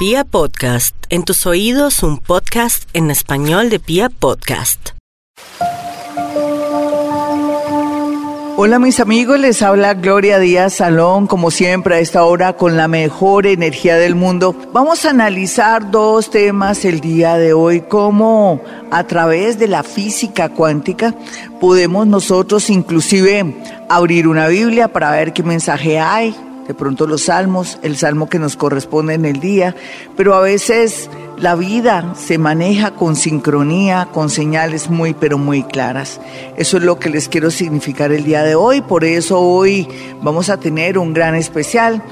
Pia Podcast, en tus oídos un podcast en español de Pia Podcast. Hola mis amigos, les habla Gloria Díaz Salón, como siempre a esta hora con la mejor energía del mundo. Vamos a analizar dos temas el día de hoy, cómo a través de la física cuántica podemos nosotros inclusive abrir una Biblia para ver qué mensaje hay, de pronto los salmos, el salmo que nos corresponde en el día, pero a veces la vida se maneja con sincronía, con señales muy pero muy claras. Eso es lo que les quiero significar el día de hoy, por eso hoy vamos a tener un gran especial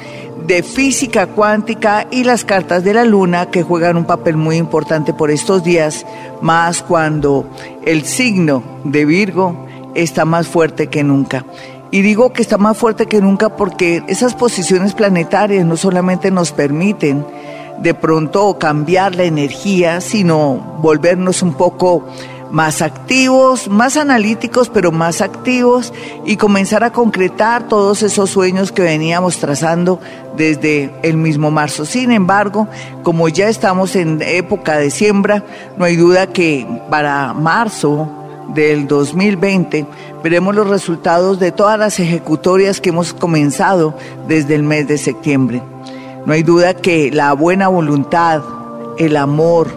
de física cuántica y las cartas de la luna que juegan un papel muy importante por estos días, más cuando el signo de Virgo está más fuerte que nunca. Y digo que está más fuerte que nunca porque esas posiciones planetarias no solamente nos permiten de pronto cambiar la energía, sino volvernos un poco más activos, más analíticos, pero más activos y comenzar a concretar todos esos sueños que veníamos trazando desde el mismo marzo. Sin embargo, como ya estamos en época de siembra, no hay duda que para marzo del 2020 veremos los resultados de todas las ejecutorias que hemos comenzado desde el mes de septiembre. No hay duda que la buena voluntad, el amor,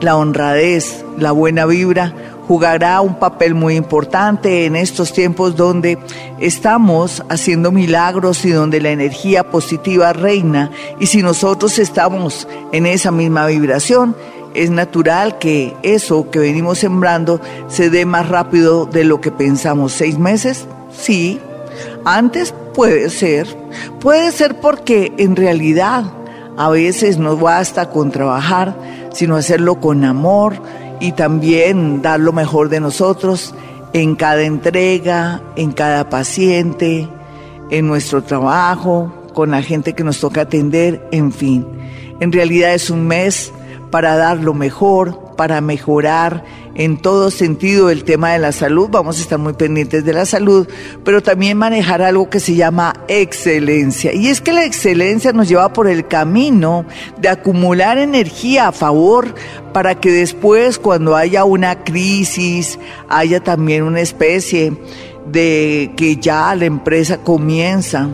la honradez, la buena vibra jugará un papel muy importante en estos tiempos donde estamos haciendo milagros y donde la energía positiva reina y si nosotros estamos en esa misma vibración, es natural que eso que venimos sembrando se dé más rápido de lo que pensamos. ¿Seis meses? Sí. Antes puede ser. Puede ser porque en realidad a veces no basta con trabajar, sino hacerlo con amor y también dar lo mejor de nosotros en cada entrega, en cada paciente, en nuestro trabajo, con la gente que nos toca atender, en fin. En realidad es un mes para dar lo mejor, para mejorar en todo sentido el tema de la salud. Vamos a estar muy pendientes de la salud, pero también manejar algo que se llama excelencia. Y es que la excelencia nos lleva por el camino de acumular energía a favor para que después cuando haya una crisis, haya también una especie de que ya la empresa comienza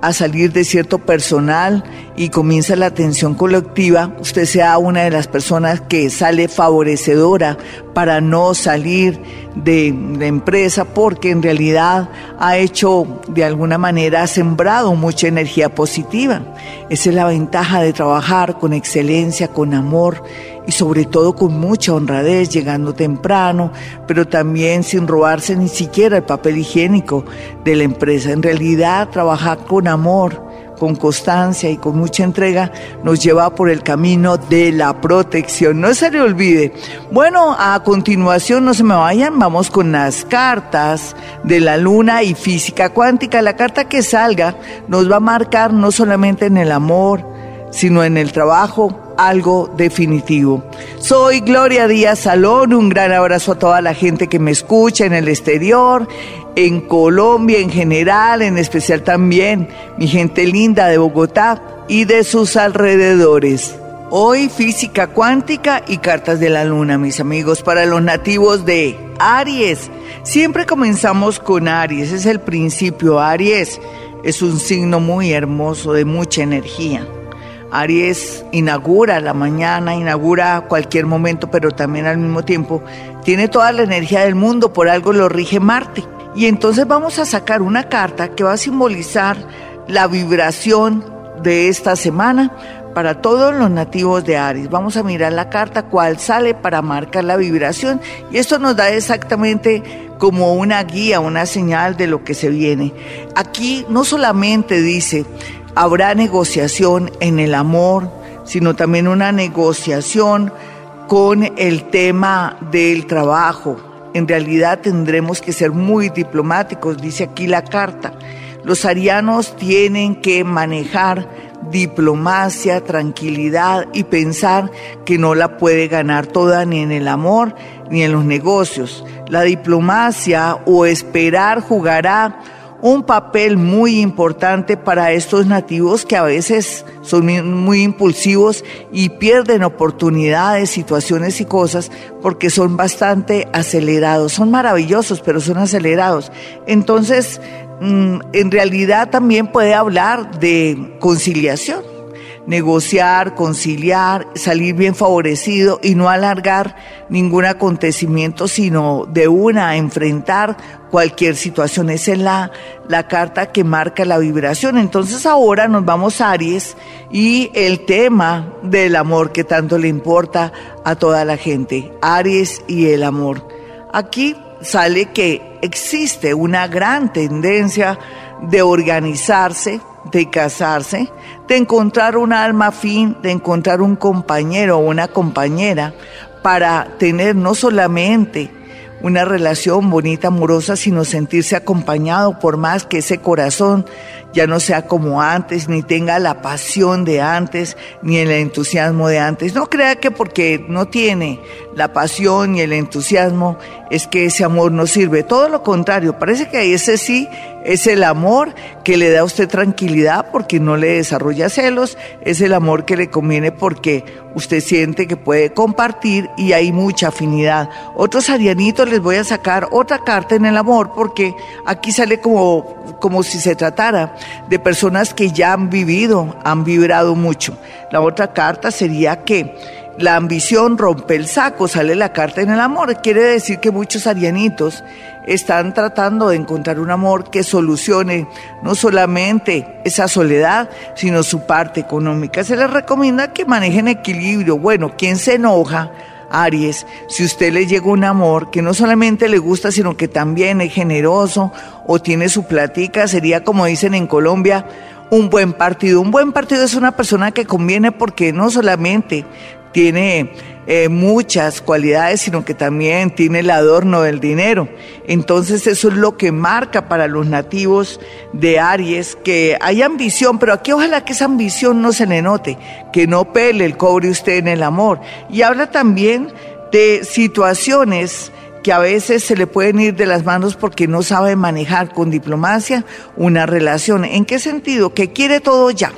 a salir de cierto personal y comienza la atención colectiva, usted sea una de las personas que sale favorecedora para no salir de la empresa porque en realidad ha hecho de alguna manera, ha sembrado mucha energía positiva. Esa es la ventaja de trabajar con excelencia, con amor y sobre todo con mucha honradez, llegando temprano, pero también sin robarse ni siquiera el papel higiénico de la empresa. En realidad, trabajar con amor, con constancia y con mucha entrega nos lleva por el camino de la protección. No se le olvide. Bueno, a continuación, no se me vayan, vamos con las cartas de la luna y física cuántica. La carta que salga nos va a marcar no solamente en el amor, sino en el trabajo, algo definitivo. Soy Gloria Díaz Salón, un gran abrazo a toda la gente que me escucha en el exterior, en Colombia en general, en especial también mi gente linda de Bogotá y de sus alrededores. Hoy física cuántica y cartas de la luna, mis amigos, para los nativos de Aries. Siempre comenzamos con Aries, es el principio. Aries es un signo muy hermoso, de mucha energía. Aries inaugura la mañana, inaugura cualquier momento, pero también al mismo tiempo tiene toda la energía del mundo, por algo lo rige Marte. Y entonces vamos a sacar una carta que va a simbolizar la vibración de esta semana para todos los nativos de Aries. Vamos a mirar la carta cuál sale para marcar la vibración y esto nos da exactamente como una guía, una señal de lo que se viene. Aquí no solamente dice Habrá negociación en el amor, sino también una negociación con el tema del trabajo. En realidad tendremos que ser muy diplomáticos, dice aquí la carta. Los arianos tienen que manejar diplomacia, tranquilidad y pensar que no la puede ganar toda ni en el amor ni en los negocios. La diplomacia o esperar jugará un papel muy importante para estos nativos que a veces son muy impulsivos y pierden oportunidades, situaciones y cosas porque son bastante acelerados. Son maravillosos, pero son acelerados. Entonces, mm, en realidad también puede hablar de conciliación negociar, conciliar, salir bien favorecido y no alargar ningún acontecimiento, sino de una enfrentar cualquier situación. Es la, la carta que marca la vibración. Entonces ahora nos vamos a Aries y el tema del amor que tanto le importa a toda la gente. Aries y el amor. Aquí sale que existe una gran tendencia de organizarse, de casarse, de encontrar un alma fin, de encontrar un compañero o una compañera para tener no solamente una relación bonita, amorosa, sino sentirse acompañado por más que ese corazón ya no sea como antes, ni tenga la pasión de antes, ni el entusiasmo de antes. No crea que porque no tiene la pasión y el entusiasmo es que ese amor no sirve. Todo lo contrario, parece que ese sí es el amor que le da a usted tranquilidad porque no le desarrolla celos, es el amor que le conviene porque usted siente que puede compartir y hay mucha afinidad. Otros arianitos les voy a sacar otra carta en el amor porque aquí sale como, como si se tratara de personas que ya han vivido, han vibrado mucho. La otra carta sería que la ambición rompe el saco, sale la carta en el amor. Quiere decir que muchos arianitos están tratando de encontrar un amor que solucione no solamente esa soledad, sino su parte económica. Se les recomienda que manejen equilibrio. Bueno, ¿quién se enoja? Aries, si usted le llega un amor que no solamente le gusta, sino que también es generoso o tiene su platica, sería como dicen en Colombia, un buen partido. Un buen partido es una persona que conviene porque no solamente tiene eh, muchas cualidades, sino que también tiene el adorno del dinero. Entonces eso es lo que marca para los nativos de Aries, que hay ambición, pero aquí ojalá que esa ambición no se le note, que no pele el cobre usted en el amor. Y habla también de situaciones que a veces se le pueden ir de las manos porque no sabe manejar con diplomacia una relación. ¿En qué sentido? Que quiere todo ya.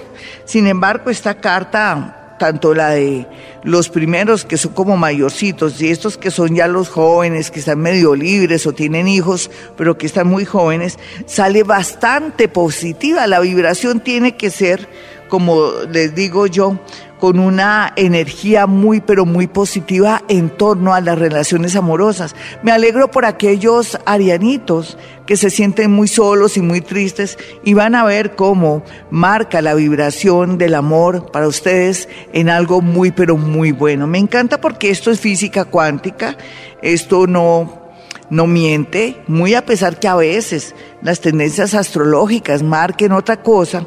Sin embargo, esta carta tanto la de los primeros que son como mayorcitos y estos que son ya los jóvenes, que están medio libres o tienen hijos, pero que están muy jóvenes, sale bastante positiva. La vibración tiene que ser, como les digo yo, con una energía muy, pero muy positiva en torno a las relaciones amorosas. Me alegro por aquellos arianitos que se sienten muy solos y muy tristes y van a ver cómo marca la vibración del amor para ustedes en algo muy, pero muy bueno. Me encanta porque esto es física cuántica, esto no no miente, muy a pesar que a veces las tendencias astrológicas marquen otra cosa,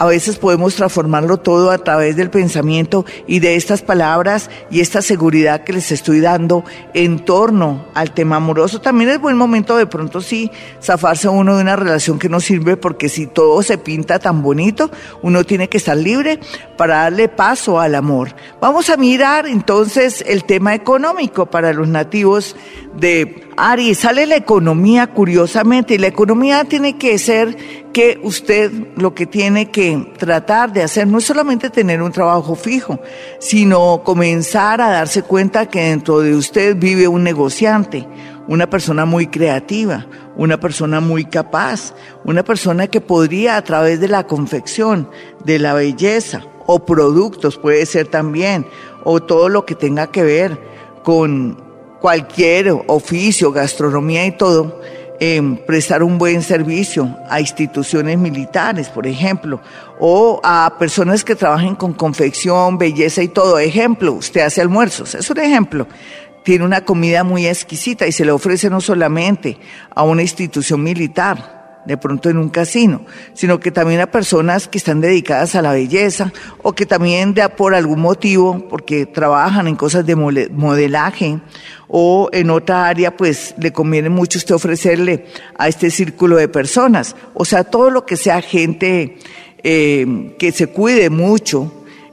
a veces podemos transformarlo todo a través del pensamiento y de estas palabras y esta seguridad que les estoy dando en torno al tema amoroso. También es buen momento de pronto sí zafarse uno de una relación que no sirve porque si todo se pinta tan bonito, uno tiene que estar libre para darle paso al amor. Vamos a mirar entonces el tema económico para los nativos de Aries. Sale la economía curiosamente y la economía tiene que ser que usted lo que tiene que tratar de hacer no es solamente tener un trabajo fijo, sino comenzar a darse cuenta que dentro de usted vive un negociante, una persona muy creativa, una persona muy capaz, una persona que podría a través de la confección, de la belleza o productos puede ser también, o todo lo que tenga que ver con cualquier oficio, gastronomía y todo, prestar un buen servicio a instituciones militares, por ejemplo, o a personas que trabajen con confección, belleza y todo. Ejemplo, usted hace almuerzos, es un ejemplo. Tiene una comida muy exquisita y se le ofrece no solamente a una institución militar, de pronto en un casino, sino que también a personas que están dedicadas a la belleza o que también de, por algún motivo, porque trabajan en cosas de modelaje o en otra área, pues le conviene mucho usted ofrecerle a este círculo de personas. O sea, todo lo que sea gente eh, que se cuide mucho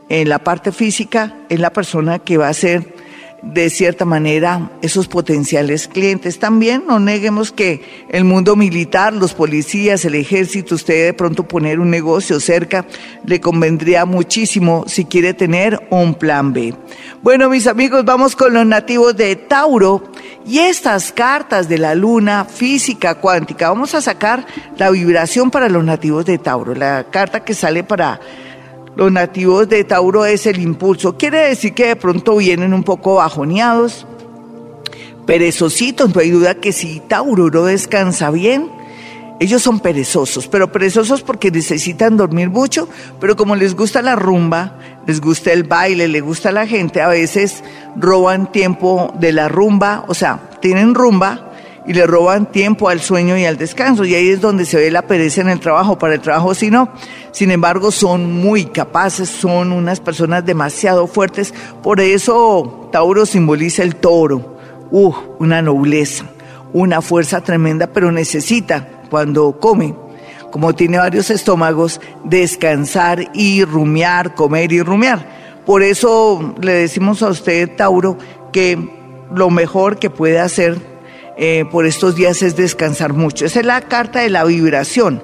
en la parte física es la persona que va a ser de cierta manera esos potenciales clientes. También no neguemos que el mundo militar, los policías, el ejército, usted de pronto poner un negocio cerca, le convendría muchísimo si quiere tener un plan B. Bueno, mis amigos, vamos con los nativos de Tauro y estas cartas de la luna física cuántica. Vamos a sacar la vibración para los nativos de Tauro, la carta que sale para los nativos de Tauro es el impulso. Quiere decir que de pronto vienen un poco bajoneados, perezositos. No hay duda que si Tauro no descansa bien, ellos son perezosos, pero perezosos porque necesitan dormir mucho, pero como les gusta la rumba, les gusta el baile, les gusta la gente, a veces roban tiempo de la rumba, o sea, tienen rumba, y le roban tiempo al sueño y al descanso. Y ahí es donde se ve la pereza en el trabajo. Para el trabajo, si no. Sin embargo, son muy capaces, son unas personas demasiado fuertes. Por eso Tauro simboliza el toro. Uh, una nobleza, una fuerza tremenda, pero necesita cuando come, como tiene varios estómagos, descansar y rumiar, comer y rumiar. Por eso le decimos a usted, Tauro, que lo mejor que puede hacer eh, por estos días es descansar mucho. Esa es la carta de la vibración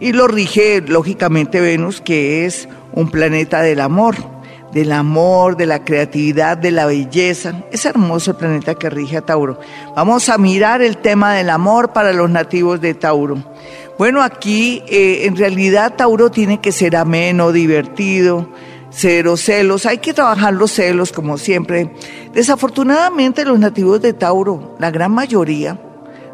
y lo rige lógicamente Venus, que es un planeta del amor, del amor, de la creatividad, de la belleza. Es hermoso el planeta que rige a Tauro. Vamos a mirar el tema del amor para los nativos de Tauro. Bueno, aquí eh, en realidad Tauro tiene que ser ameno, divertido, cero celos, hay que trabajar los celos como siempre. Desafortunadamente los nativos de Tauro, la gran mayoría,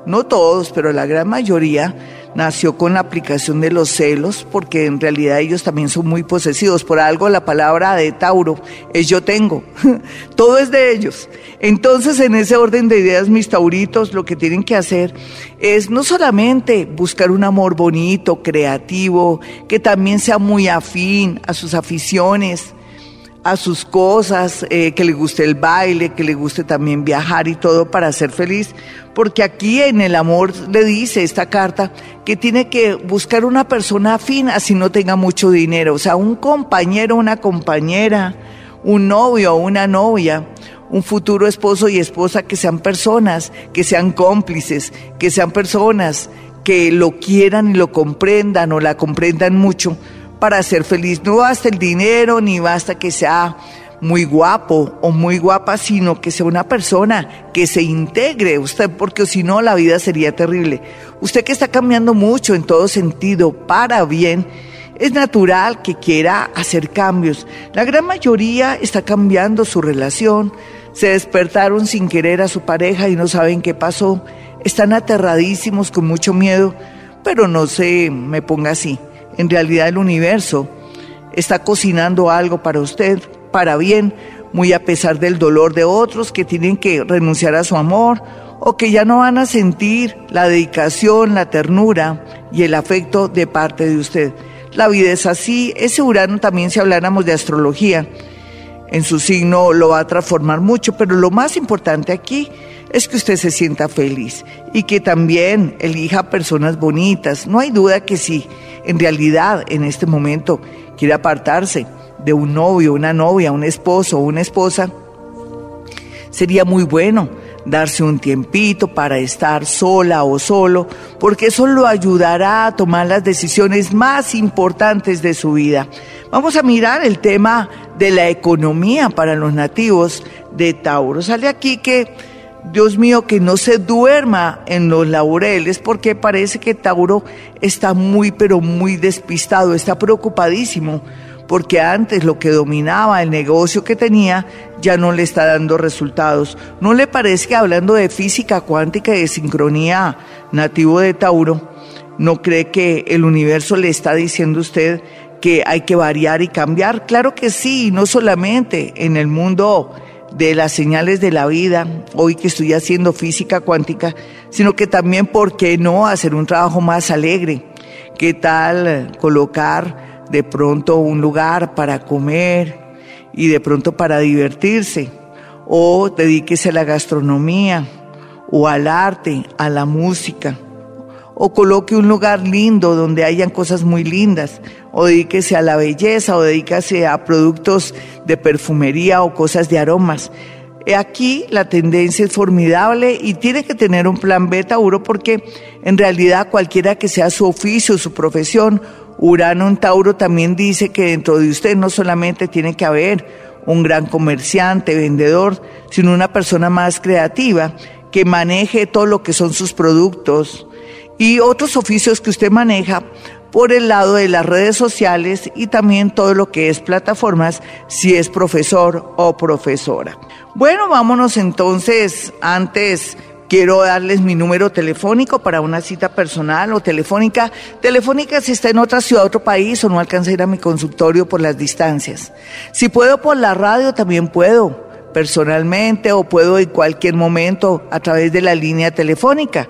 no todos, pero la gran mayoría, nació con la aplicación de los celos, porque en realidad ellos también son muy posesivos. Por algo la palabra de Tauro es yo tengo. Todo es de ellos. Entonces, en ese orden de ideas, mis tauritos, lo que tienen que hacer es no solamente buscar un amor bonito, creativo, que también sea muy afín a sus aficiones, a sus cosas, eh, que le guste el baile, que le guste también viajar y todo para ser feliz, porque aquí en el amor le dice esta carta que tiene que buscar una persona afín así no tenga mucho dinero, o sea, un compañero, una compañera, un novio o una novia, un futuro esposo y esposa que sean personas, que sean cómplices, que sean personas que lo quieran y lo comprendan o la comprendan mucho para ser feliz. No basta el dinero, ni basta que sea muy guapo o muy guapa, sino que sea una persona que se integre usted, porque si no la vida sería terrible. Usted que está cambiando mucho en todo sentido, para bien, es natural que quiera hacer cambios. La gran mayoría está cambiando su relación, se despertaron sin querer a su pareja y no saben qué pasó, están aterradísimos con mucho miedo, pero no se me ponga así en realidad el universo está cocinando algo para usted, para bien, muy a pesar del dolor de otros que tienen que renunciar a su amor o que ya no van a sentir la dedicación, la ternura y el afecto de parte de usted. La vida es así, ese Urano también si habláramos de astrología, en su signo lo va a transformar mucho, pero lo más importante aquí es que usted se sienta feliz y que también elija personas bonitas. No hay duda que sí en realidad en este momento quiere apartarse de un novio, una novia, un esposo una esposa, sería muy bueno darse un tiempito para estar sola o solo, porque eso lo ayudará a tomar las decisiones más importantes de su vida. Vamos a mirar el tema de la economía para los nativos de Tauro. Sale aquí que Dios mío, que no se duerma en los laureles porque parece que Tauro está muy, pero muy despistado, está preocupadísimo porque antes lo que dominaba el negocio que tenía ya no le está dando resultados. ¿No le parece que hablando de física cuántica y de sincronía nativo de Tauro, no cree que el universo le está diciendo a usted que hay que variar y cambiar? Claro que sí, no solamente en el mundo de las señales de la vida, hoy que estoy haciendo física cuántica, sino que también, ¿por qué no hacer un trabajo más alegre? ¿Qué tal colocar de pronto un lugar para comer y de pronto para divertirse? O dedíquese a la gastronomía o al arte, a la música o coloque un lugar lindo donde hayan cosas muy lindas, o dedíquese a la belleza, o dedíquese a productos de perfumería o cosas de aromas. Aquí la tendencia es formidable y tiene que tener un plan B, Tauro, porque en realidad cualquiera que sea su oficio, su profesión, Urano en Tauro también dice que dentro de usted no solamente tiene que haber un gran comerciante, vendedor, sino una persona más creativa que maneje todo lo que son sus productos, y otros oficios que usted maneja por el lado de las redes sociales y también todo lo que es plataformas si es profesor o profesora. Bueno, vámonos entonces, antes quiero darles mi número telefónico para una cita personal o telefónica. Telefónica si está en otra ciudad, otro país o no alcanza a ir a mi consultorio por las distancias. Si puedo por la radio, también puedo personalmente o puedo en cualquier momento a través de la línea telefónica.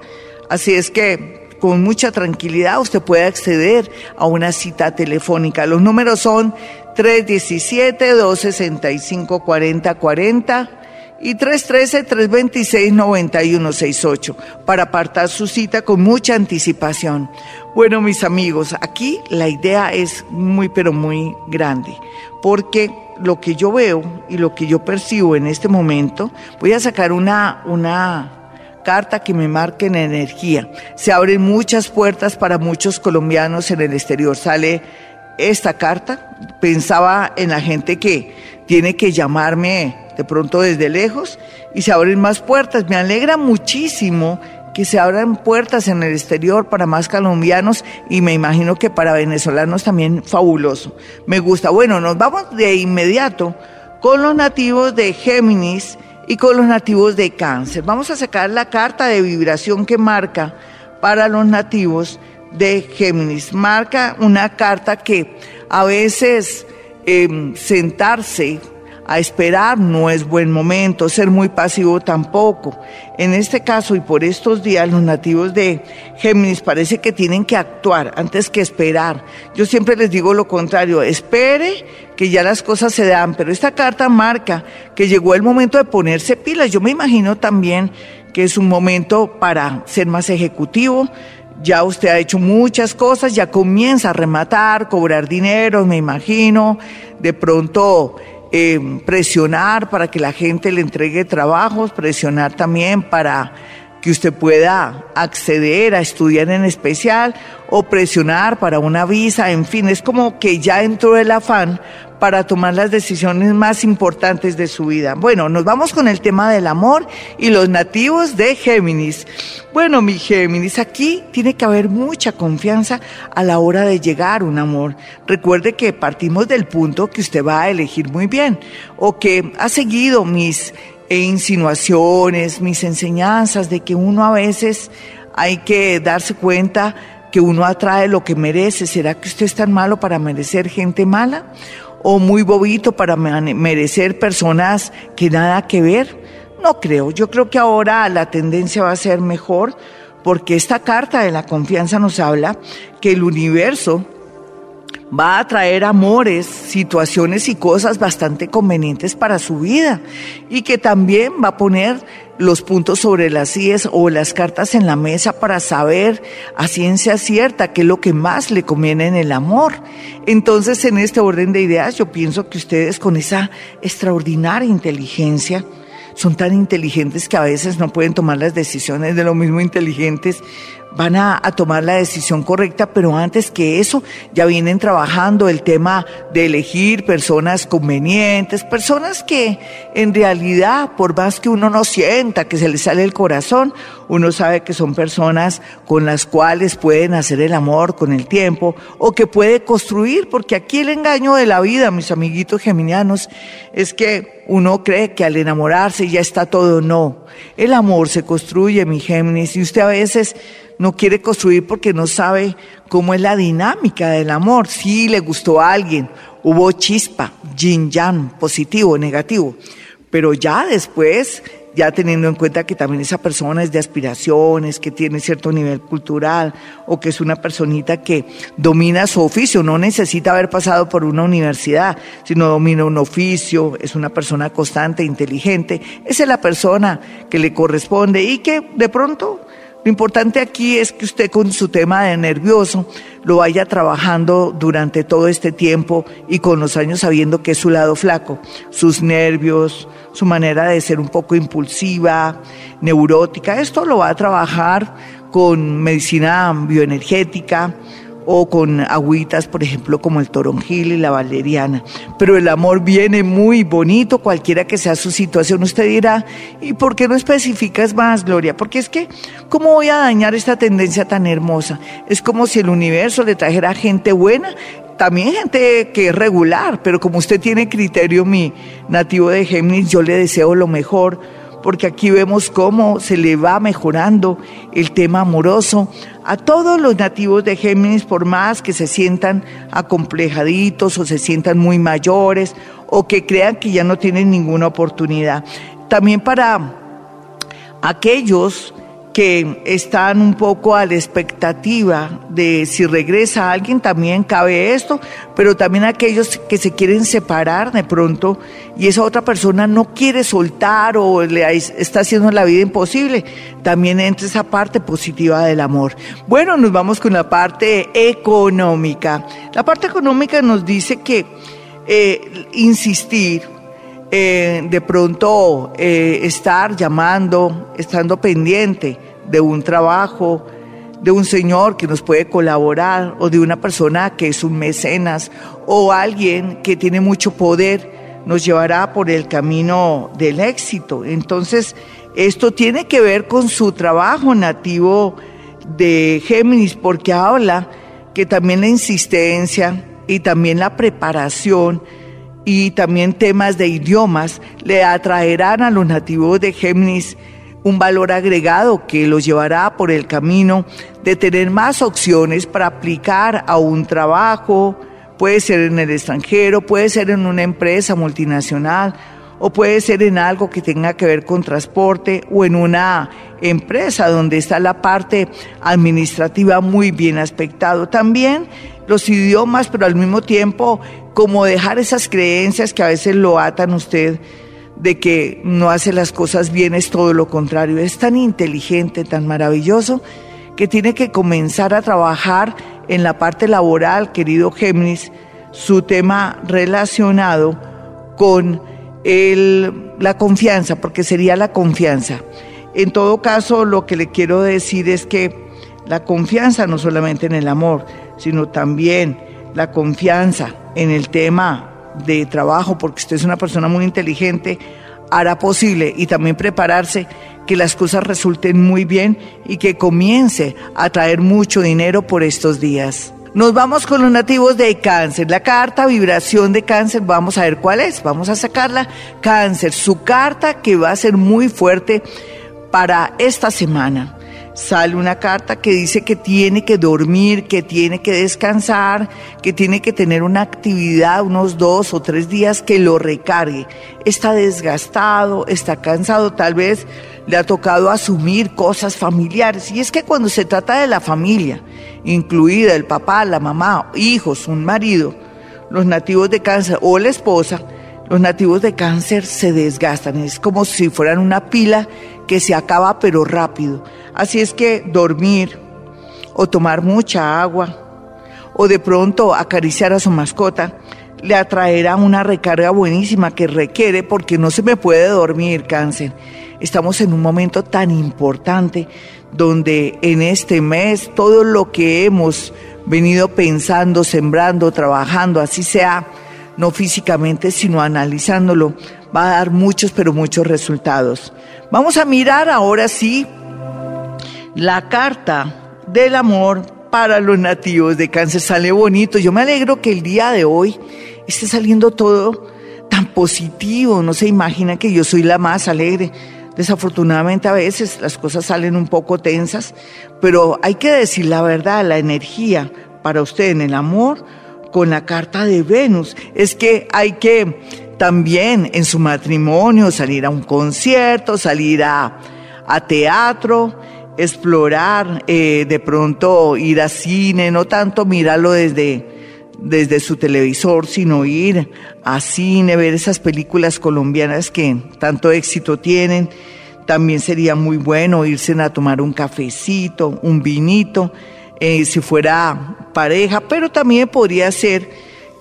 Así es que con mucha tranquilidad usted puede acceder a una cita telefónica. Los números son 317-265-4040 y 313-326-9168 para apartar su cita con mucha anticipación. Bueno, mis amigos, aquí la idea es muy, pero muy grande, porque lo que yo veo y lo que yo percibo en este momento, voy a sacar una, una carta que me marque en energía. Se abren muchas puertas para muchos colombianos en el exterior. Sale esta carta. Pensaba en la gente que tiene que llamarme de pronto desde lejos y se abren más puertas. Me alegra muchísimo que se abran puertas en el exterior para más colombianos y me imagino que para venezolanos también fabuloso. Me gusta. Bueno, nos vamos de inmediato con los nativos de Géminis y con los nativos de cáncer. Vamos a sacar la carta de vibración que marca para los nativos de Géminis. Marca una carta que a veces em, sentarse a esperar no es buen momento, ser muy pasivo tampoco. En este caso y por estos días los nativos de Géminis parece que tienen que actuar antes que esperar. Yo siempre les digo lo contrario, espere que ya las cosas se dan, pero esta carta marca que llegó el momento de ponerse pilas. Yo me imagino también que es un momento para ser más ejecutivo, ya usted ha hecho muchas cosas, ya comienza a rematar, cobrar dinero, me imagino, de pronto eh, presionar para que la gente le entregue trabajos, presionar también para que usted pueda acceder a estudiar en especial o presionar para una visa, en fin, es como que ya entró el afán para tomar las decisiones más importantes de su vida. Bueno, nos vamos con el tema del amor y los nativos de Géminis. Bueno, mi Géminis, aquí tiene que haber mucha confianza a la hora de llegar un amor. Recuerde que partimos del punto que usted va a elegir muy bien o que ha seguido mis insinuaciones, mis enseñanzas de que uno a veces hay que darse cuenta que uno atrae lo que merece. ¿Será que usted es tan malo para merecer gente mala? o muy bobito para merecer personas que nada que ver. No creo, yo creo que ahora la tendencia va a ser mejor porque esta carta de la confianza nos habla que el universo va a traer amores, situaciones y cosas bastante convenientes para su vida y que también va a poner los puntos sobre las IES o las cartas en la mesa para saber a ciencia cierta qué es lo que más le conviene en el amor. Entonces, en este orden de ideas, yo pienso que ustedes con esa extraordinaria inteligencia, son tan inteligentes que a veces no pueden tomar las decisiones de lo mismo inteligentes van a, tomar la decisión correcta, pero antes que eso ya vienen trabajando el tema de elegir personas convenientes, personas que en realidad, por más que uno no sienta que se le sale el corazón, uno sabe que son personas con las cuales pueden hacer el amor con el tiempo o que puede construir, porque aquí el engaño de la vida, mis amiguitos geminianos, es que uno cree que al enamorarse ya está todo, no. El amor se construye, mi Géminis, y usted a veces no quiere construir porque no sabe cómo es la dinámica del amor. Si le gustó a alguien, hubo chispa, yin yang, positivo, negativo. pero ya después ya teniendo en cuenta que también esa persona es de aspiraciones, que tiene cierto nivel cultural o que es una personita que domina su oficio, no necesita haber pasado por una universidad, sino domina un oficio, es una persona constante, inteligente, esa es la persona que le corresponde y que de pronto lo importante aquí es que usted con su tema de nervioso lo vaya trabajando durante todo este tiempo y con los años sabiendo que es su lado flaco, sus nervios, su manera de ser un poco impulsiva, neurótica. Esto lo va a trabajar con medicina bioenergética, o con agüitas, por ejemplo, como el toronjil y la valeriana. Pero el amor viene muy bonito, cualquiera que sea su situación. Usted dirá, ¿y por qué no especificas más, Gloria? Porque es que, ¿cómo voy a dañar esta tendencia tan hermosa? Es como si el universo le trajera gente buena también gente que es regular, pero como usted tiene criterio, mi nativo de Géminis, yo le deseo lo mejor, porque aquí vemos cómo se le va mejorando el tema amoroso a todos los nativos de Géminis, por más que se sientan acomplejaditos o se sientan muy mayores o que crean que ya no tienen ninguna oportunidad. También para aquellos que están un poco a la expectativa de si regresa alguien, también cabe esto, pero también aquellos que se quieren separar de pronto y esa otra persona no quiere soltar o le está haciendo la vida imposible, también entra esa parte positiva del amor. Bueno, nos vamos con la parte económica. La parte económica nos dice que eh, insistir, eh, de pronto eh, estar llamando, estando pendiente de un trabajo, de un señor que nos puede colaborar o de una persona que es un mecenas o alguien que tiene mucho poder, nos llevará por el camino del éxito. Entonces, esto tiene que ver con su trabajo nativo de Géminis, porque habla que también la insistencia y también la preparación y también temas de idiomas le atraerán a los nativos de Géminis un valor agregado que los llevará por el camino de tener más opciones para aplicar a un trabajo, puede ser en el extranjero, puede ser en una empresa multinacional o puede ser en algo que tenga que ver con transporte o en una empresa donde está la parte administrativa muy bien aspectado. También los idiomas, pero al mismo tiempo como dejar esas creencias que a veces lo atan usted de que no hace las cosas bien, es todo lo contrario. Es tan inteligente, tan maravilloso, que tiene que comenzar a trabajar en la parte laboral, querido Géminis, su tema relacionado con el, la confianza, porque sería la confianza. En todo caso, lo que le quiero decir es que la confianza no solamente en el amor, sino también la confianza en el tema de trabajo, porque usted es una persona muy inteligente, hará posible y también prepararse que las cosas resulten muy bien y que comience a traer mucho dinero por estos días. Nos vamos con los nativos de cáncer. La carta vibración de cáncer, vamos a ver cuál es. Vamos a sacarla. Cáncer, su carta que va a ser muy fuerte para esta semana sale una carta que dice que tiene que dormir, que tiene que descansar, que tiene que tener una actividad unos dos o tres días que lo recargue. Está desgastado, está cansado, tal vez le ha tocado asumir cosas familiares. Y es que cuando se trata de la familia, incluida el papá, la mamá, hijos, un marido, los nativos de cáncer o la esposa, los nativos de cáncer se desgastan. Es como si fueran una pila que se acaba pero rápido. Así es que dormir o tomar mucha agua o de pronto acariciar a su mascota le atraerá una recarga buenísima que requiere porque no se me puede dormir cáncer. Estamos en un momento tan importante donde en este mes todo lo que hemos venido pensando, sembrando, trabajando, así sea, no físicamente, sino analizándolo, va a dar muchos, pero muchos resultados. Vamos a mirar ahora sí la carta del amor para los nativos de cáncer sale bonito. Yo me alegro que el día de hoy esté saliendo todo tan positivo. No se imagina que yo soy la más alegre. Desafortunadamente a veces las cosas salen un poco tensas, pero hay que decir la verdad, la energía para usted en el amor con la carta de Venus es que hay que también en su matrimonio, salir a un concierto, salir a, teatro, explorar, eh, de pronto ir a cine, no tanto mirarlo desde, desde su televisor, sino ir a cine, ver esas películas colombianas que tanto éxito tienen. También sería muy bueno irse a tomar un cafecito, un vinito, eh, si fuera pareja, pero también podría ser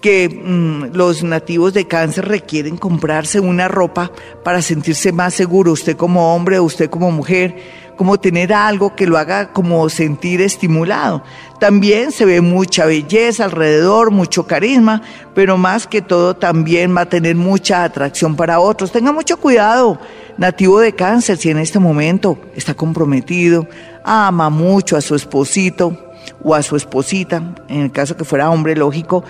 que mm, los nativos de cáncer requieren comprarse una ropa para sentirse más seguro, usted como hombre usted como mujer, como tener algo que lo haga como sentir estimulado. También se ve mucha belleza alrededor, mucho carisma, pero más que todo también va a tener mucha atracción para otros. Tenga mucho cuidado, nativo de cáncer, si en este momento está comprometido, ama mucho a su esposito o a su esposita, en el caso que fuera hombre, lógico,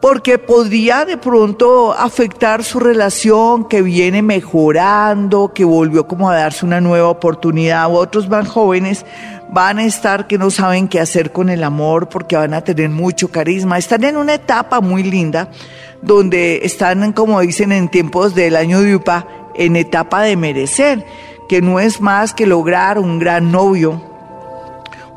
porque podría de pronto afectar su relación que viene mejorando, que volvió como a darse una nueva oportunidad. Otros más jóvenes van a estar que no saben qué hacer con el amor porque van a tener mucho carisma. Están en una etapa muy linda donde están, como dicen en tiempos del año de UPA, en etapa de merecer, que no es más que lograr un gran novio,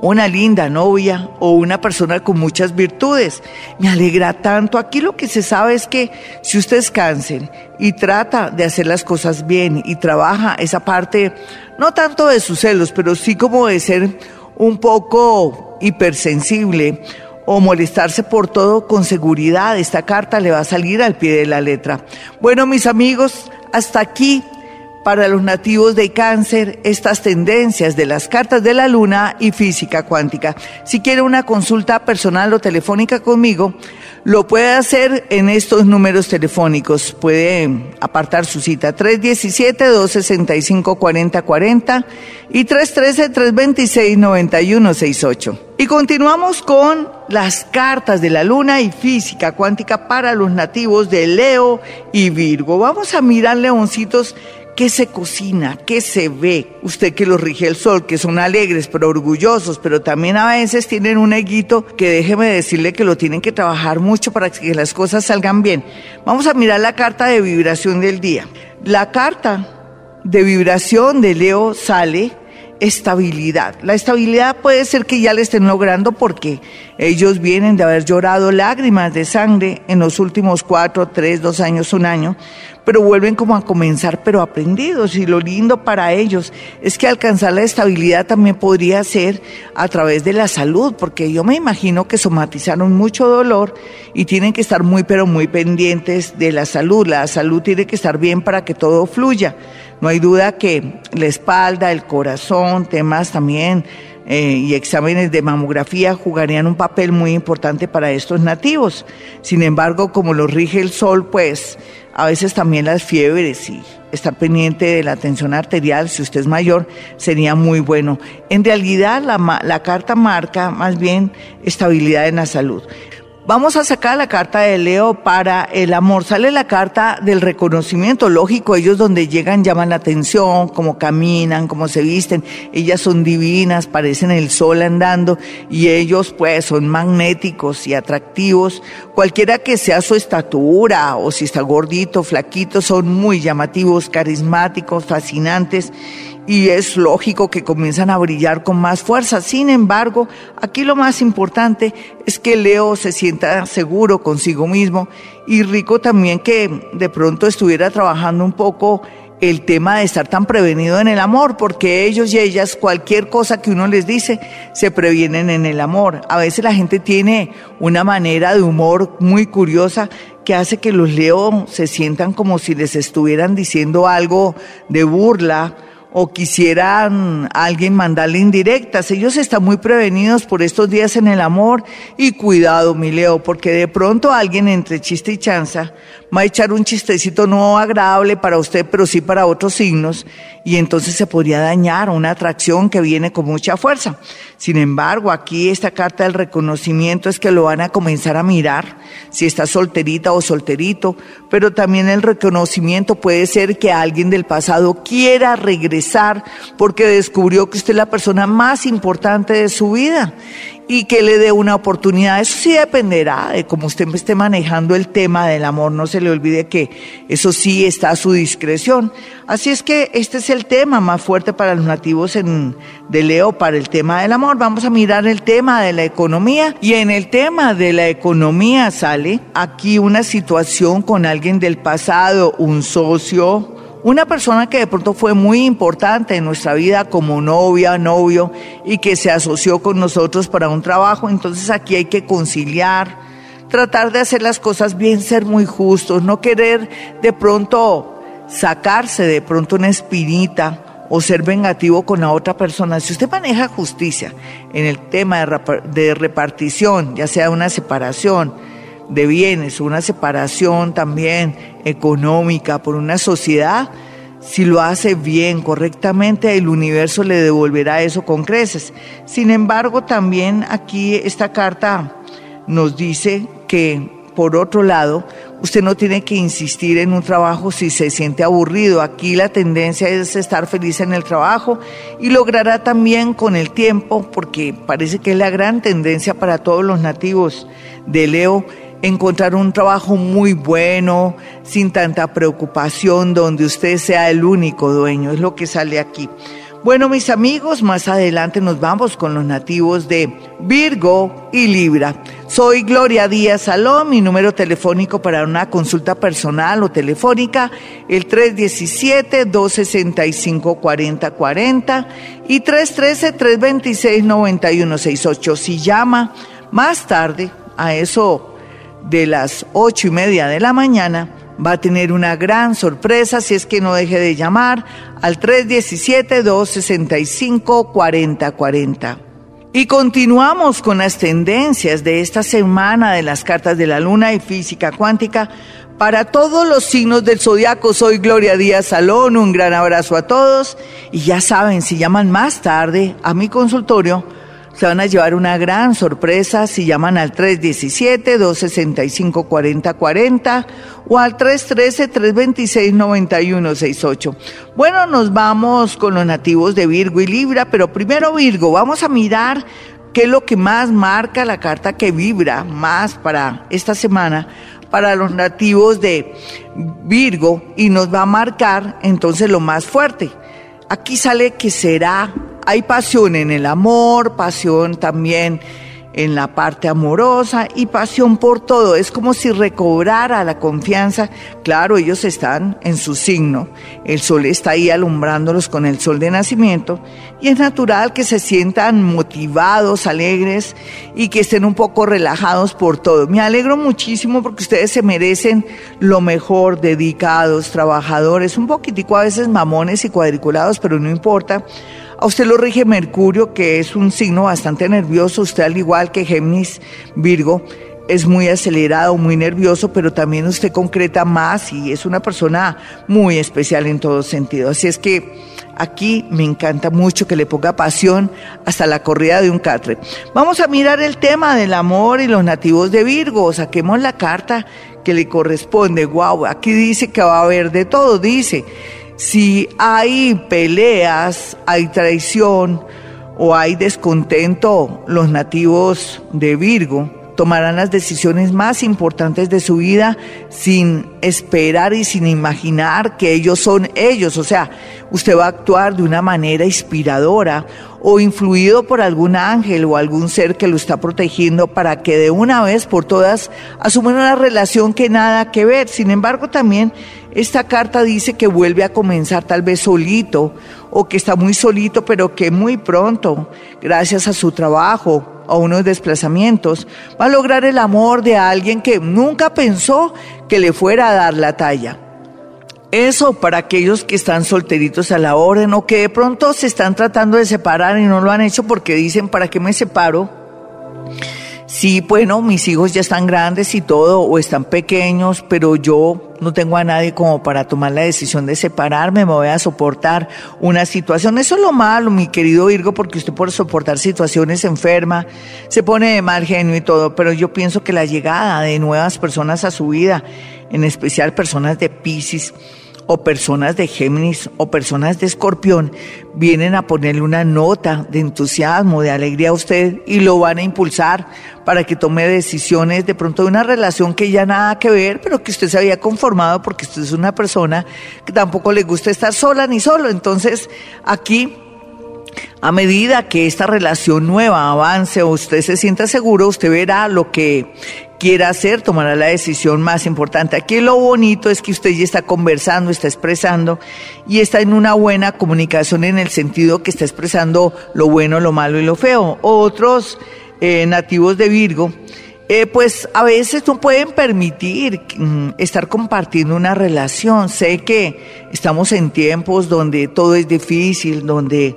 una linda novia o una persona con muchas virtudes. Me alegra tanto. Aquí lo que se sabe es que si usted es cáncer y trata de hacer las cosas bien y trabaja esa parte, no tanto de sus celos, pero sí como de ser un poco hipersensible o molestarse por todo con seguridad, esta carta le va a salir al pie de la letra. Bueno, mis amigos, hasta aquí para los nativos de cáncer estas tendencias de las cartas de la luna y física cuántica. Si quiere una consulta personal o telefónica conmigo, lo puede hacer en estos números telefónicos. Puede apartar su cita 317-265-4040 y 313-326-9168. Y continuamos con las cartas de la luna y física cuántica para los nativos de Leo y Virgo. Vamos a mirar leoncitos ¿Qué se cocina? ¿Qué se ve? Usted que los rige el sol, que son alegres pero orgullosos, pero también a veces tienen un eguito que déjeme decirle que lo tienen que trabajar mucho para que las cosas salgan bien. Vamos a mirar la carta de vibración del día. La carta de vibración de Leo sale estabilidad. La estabilidad puede ser que ya le estén logrando porque ellos vienen de haber llorado lágrimas de sangre en los últimos cuatro, tres, dos años, un año, pero vuelven como a comenzar, pero aprendidos. Y lo lindo para ellos es que alcanzar la estabilidad también podría ser a través de la salud, porque yo me imagino que somatizaron mucho dolor y tienen que estar muy, pero muy pendientes de la salud. La salud tiene que estar bien para que todo fluya. No hay duda que la espalda, el corazón, temas también eh, y exámenes de mamografía jugarían un papel muy importante para estos nativos. Sin embargo, como lo rige el sol, pues a veces también las fiebres y estar pendiente de la tensión arterial, si usted es mayor, sería muy bueno. En realidad la, la carta marca más bien estabilidad en la salud. Vamos a sacar la carta de Leo para el amor. Sale la carta del reconocimiento. Lógico, ellos donde llegan llaman la atención, cómo caminan, cómo se visten. Ellas son divinas, parecen el sol andando y ellos pues son magnéticos y atractivos. Cualquiera que sea su estatura o si está gordito, flaquito, son muy llamativos, carismáticos, fascinantes y es lógico que comienzan a brillar con más fuerza. Sin embargo, aquí lo más importante es que Leo se sienta seguro consigo mismo y rico también que de pronto estuviera trabajando un poco el tema de estar tan prevenido en el amor, porque ellos y ellas, cualquier cosa que uno les dice, se previenen en el amor. A veces la gente tiene una manera de humor muy curiosa que hace que los Leo se sientan como si les estuvieran diciendo algo de burla o quisieran alguien mandarle indirectas. Ellos están muy prevenidos por estos días en el amor y cuidado, mi Leo, porque de pronto alguien entre chiste y chanza va a echar un chistecito no agradable para usted, pero sí para otros signos, y entonces se podría dañar una atracción que viene con mucha fuerza. Sin embargo, aquí esta carta del reconocimiento es que lo van a comenzar a mirar, si está solterita o solterito, pero también el reconocimiento puede ser que alguien del pasado quiera regresar porque descubrió que usted es la persona más importante de su vida y que le dé una oportunidad. Eso sí dependerá de cómo usted esté manejando el tema del amor. No se le olvide que eso sí está a su discreción. Así es que este es el tema más fuerte para los nativos en, de Leo, para el tema del amor. Vamos a mirar el tema de la economía y en el tema de la economía sale aquí una situación con alguien del pasado, un socio, una persona que de pronto fue muy importante en nuestra vida como novia, novio y que se asoció con nosotros para un trabajo, entonces aquí hay que conciliar, tratar de hacer las cosas bien, ser muy justos, no querer de pronto sacarse de pronto una espinita o ser vengativo con la otra persona. Si usted maneja justicia en el tema de repartición, ya sea una separación, de bienes, una separación también económica por una sociedad, si lo hace bien, correctamente, el universo le devolverá eso con creces. Sin embargo, también aquí esta carta nos dice que, por otro lado, usted no tiene que insistir en un trabajo si se siente aburrido. Aquí la tendencia es estar feliz en el trabajo y logrará también con el tiempo, porque parece que es la gran tendencia para todos los nativos de Leo, encontrar un trabajo muy bueno, sin tanta preocupación, donde usted sea el único dueño, es lo que sale aquí. Bueno, mis amigos, más adelante nos vamos con los nativos de Virgo y Libra. Soy Gloria Díaz Salón, mi número telefónico para una consulta personal o telefónica, el 317-265-4040 y 313-326-9168. Si llama más tarde, a eso de las ocho y media de la mañana va a tener una gran sorpresa si es que no deje de llamar al 317-265-4040. Y continuamos con las tendencias de esta semana de las cartas de la luna y física cuántica. Para todos los signos del zodiaco, soy Gloria Díaz Salón. Un gran abrazo a todos. Y ya saben, si llaman más tarde a mi consultorio, se van a llevar una gran sorpresa si llaman al 317-265-4040 o al 313-326-9168. Bueno, nos vamos con los nativos de Virgo y Libra, pero primero Virgo, vamos a mirar qué es lo que más marca la carta que vibra más para esta semana para los nativos de Virgo y nos va a marcar entonces lo más fuerte. Aquí sale que será hay pasión en el amor, pasión también en la parte amorosa y pasión por todo. Es como si recobrara la confianza. Claro, ellos están en su signo. El sol está ahí alumbrándolos con el sol de nacimiento y es natural que se sientan motivados, alegres y que estén un poco relajados por todo. Me alegro muchísimo porque ustedes se merecen lo mejor, dedicados, trabajadores, un poquitico a veces mamones y cuadriculados, pero no importa a usted lo rige Mercurio, que es un signo bastante nervioso. Usted, al igual que Géminis, Virgo, es muy acelerado, muy nervioso, pero también usted concreta más y es una persona muy especial en todo sentido. Así es que aquí me encanta mucho que le ponga pasión hasta la corrida de un catre. Vamos a mirar el tema del amor y los nativos de Virgo. Saquemos la carta que le corresponde. Wow, aquí dice que va a haber de todo. Dice si hay peleas, hay traición o hay descontento, los nativos de Virgo tomarán las decisiones más importantes de su vida sin esperar y sin imaginar que ellos son ellos. O sea, usted va a actuar de una manera inspiradora o influido por algún ángel o algún ser que lo está protegiendo para que de una vez por todas asuman una relación que nada que ver. Sin embargo, también esta carta dice que vuelve a comenzar tal vez solito o que está muy solito, pero que muy pronto, gracias a su trabajo, a unos desplazamientos, va a lograr el amor de alguien que nunca pensó que le fuera a dar la talla. Eso para aquellos que están solteritos a la orden o que de pronto se están tratando de separar y no lo han hecho porque dicen, ¿para qué me separo? Sí, bueno, mis hijos ya están grandes y todo, o están pequeños, pero yo no tengo a nadie como para tomar la decisión de separarme, me voy a soportar una situación. Eso es lo malo, mi querido Virgo, porque usted por soportar situaciones enferma, se pone de mal genio y todo, pero yo pienso que la llegada de nuevas personas a su vida, en especial personas de Pisces, o personas de Géminis o personas de Escorpión vienen a ponerle una nota de entusiasmo, de alegría a usted y lo van a impulsar para que tome decisiones de pronto de una relación que ya nada que ver, pero que usted se había conformado porque usted es una persona que tampoco le gusta estar sola ni solo. Entonces, aquí a medida que esta relación nueva avance o usted se sienta seguro, usted verá lo que quiera hacer, tomará la decisión más importante. Aquí lo bonito es que usted ya está conversando, está expresando y está en una buena comunicación en el sentido que está expresando lo bueno, lo malo y lo feo. Otros eh, nativos de Virgo, eh, pues a veces no pueden permitir mm, estar compartiendo una relación. Sé que estamos en tiempos donde todo es difícil, donde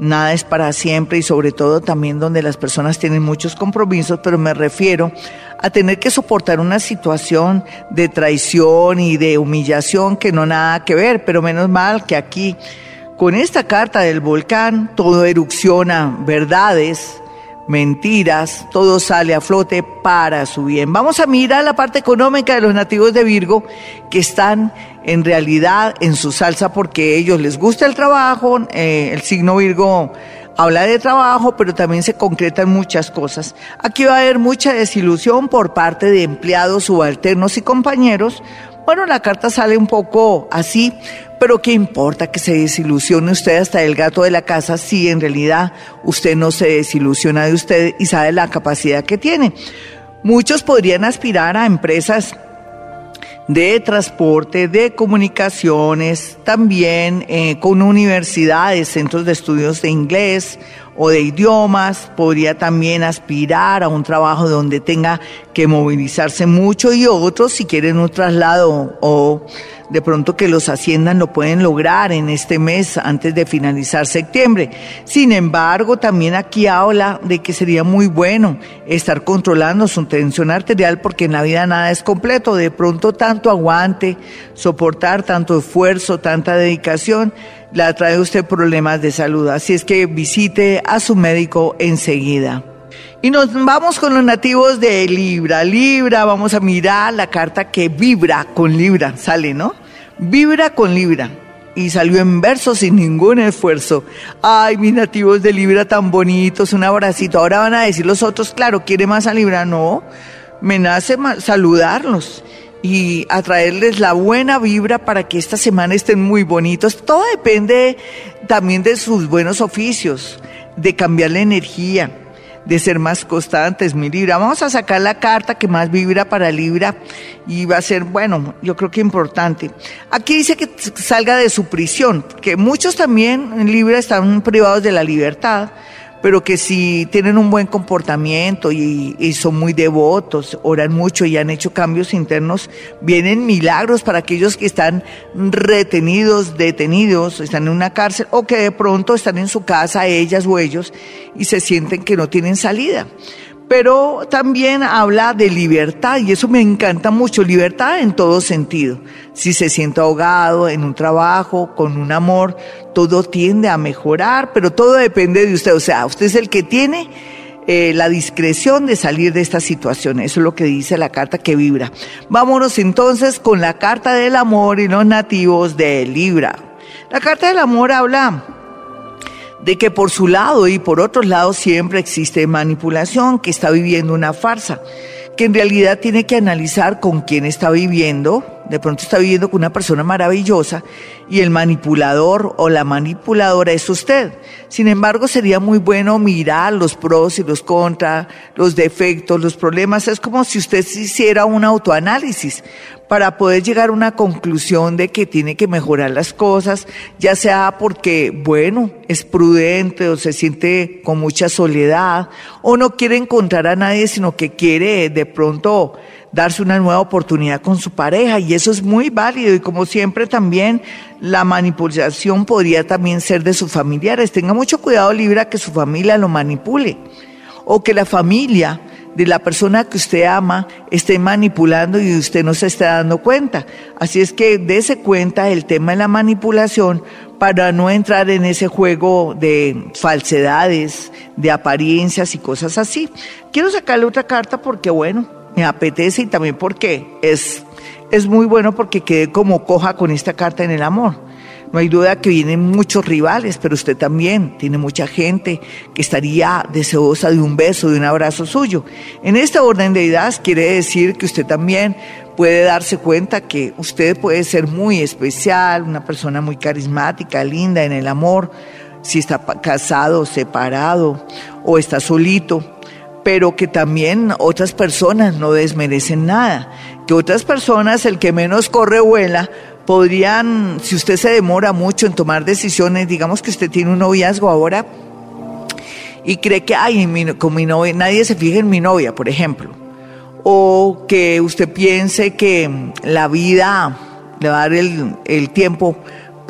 nada es para siempre y sobre todo también donde las personas tienen muchos compromisos, pero me refiero a tener que soportar una situación de traición y de humillación que no nada que ver, pero menos mal que aquí con esta carta del volcán todo erupciona verdades, mentiras, todo sale a flote para su bien. Vamos a mirar la parte económica de los nativos de Virgo que están en realidad en su salsa porque a ellos les gusta el trabajo, eh, el signo Virgo habla de trabajo, pero también se concretan muchas cosas. Aquí va a haber mucha desilusión por parte de empleados, subalternos y compañeros. Bueno, la carta sale un poco así, pero ¿qué importa que se desilusione usted hasta el gato de la casa si en realidad usted no se desilusiona de usted y sabe la capacidad que tiene? Muchos podrían aspirar a empresas de transporte, de comunicaciones, también eh, con universidades, centros de estudios de inglés o de idiomas, podría también aspirar a un trabajo donde tenga que movilizarse mucho y otros si quieren un traslado o de pronto que los haciendan lo pueden lograr en este mes antes de finalizar septiembre. Sin embargo, también aquí habla de que sería muy bueno estar controlando su tensión arterial porque en la vida nada es completo. De pronto tanto aguante, soportar tanto esfuerzo, tanta dedicación, la trae usted problemas de salud. Así es que visite a su médico enseguida. Y nos vamos con los nativos de Libra. Libra, vamos a mirar la carta que vibra con Libra, sale, ¿no? Vibra con Libra. Y salió en verso sin ningún esfuerzo. Ay, mis nativos de Libra tan bonitos, un abracito. Ahora van a decir los otros, claro, ¿quiere más a Libra? No, me nace saludarlos y atraerles la buena vibra para que esta semana estén muy bonitos. Todo depende también de sus buenos oficios, de cambiar la energía de ser más constantes, mi Libra. Vamos a sacar la carta que más vibra para Libra y va a ser, bueno, yo creo que importante. Aquí dice que salga de su prisión, que muchos también en Libra están privados de la libertad pero que si tienen un buen comportamiento y, son muy devotos, oran mucho y han hecho cambios internos, vienen milagros para aquellos que están retenidos, detenidos, están en una cárcel o que de pronto están en su casa, ellas o ellos, y se sienten que no tienen salida pero también habla de libertad y eso me encanta mucho, libertad en todo sentido. Si se siente ahogado en un trabajo, con un amor, todo tiende a mejorar, pero todo depende de usted, o sea, usted es el que tiene eh, la discreción de salir de esta situación, eso es lo que dice la carta que vibra. Vámonos entonces con la carta del amor y los nativos de Libra. La carta del amor habla de que por su lado y por otros lados siempre existe manipulación, que está viviendo una farsa, que en realidad tiene que analizar con quién está viviendo, de pronto está viviendo con una persona maravillosa y el manipulador o la manipuladora es usted. Sin embargo, sería muy bueno mirar los pros y los contras, los defectos, los problemas. Es como si usted hiciera un autoanálisis para poder llegar a una conclusión de que tiene que mejorar las cosas, ya sea porque, bueno, es prudente o se siente con mucha soledad o no quiere encontrar a nadie, sino que quiere de pronto darse una nueva oportunidad con su pareja y eso es muy válido y como siempre también la manipulación podría también ser de sus familiares. Tenga mucho cuidado Libra que su familia lo manipule o que la familia de la persona que usted ama esté manipulando y usted no se esté dando cuenta. Así es que dése cuenta del tema de la manipulación para no entrar en ese juego de falsedades, de apariencias y cosas así. Quiero sacarle otra carta porque, bueno, me apetece y también porque es es muy bueno porque quedé como coja con esta carta en el amor. No hay duda que vienen muchos rivales, pero usted también tiene mucha gente que estaría deseosa de un beso, de un abrazo suyo. En esta orden de ideas quiere decir que usted también puede darse cuenta que usted puede ser muy especial, una persona muy carismática, linda en el amor, si está casado, separado o está solito, pero que también otras personas no desmerecen nada, que otras personas, el que menos corre vuela, podrían, si usted se demora mucho en tomar decisiones, digamos que usted tiene un noviazgo ahora y cree que, ay, con mi novia, nadie se fija en mi novia, por ejemplo, o que usted piense que la vida le va a dar el, el tiempo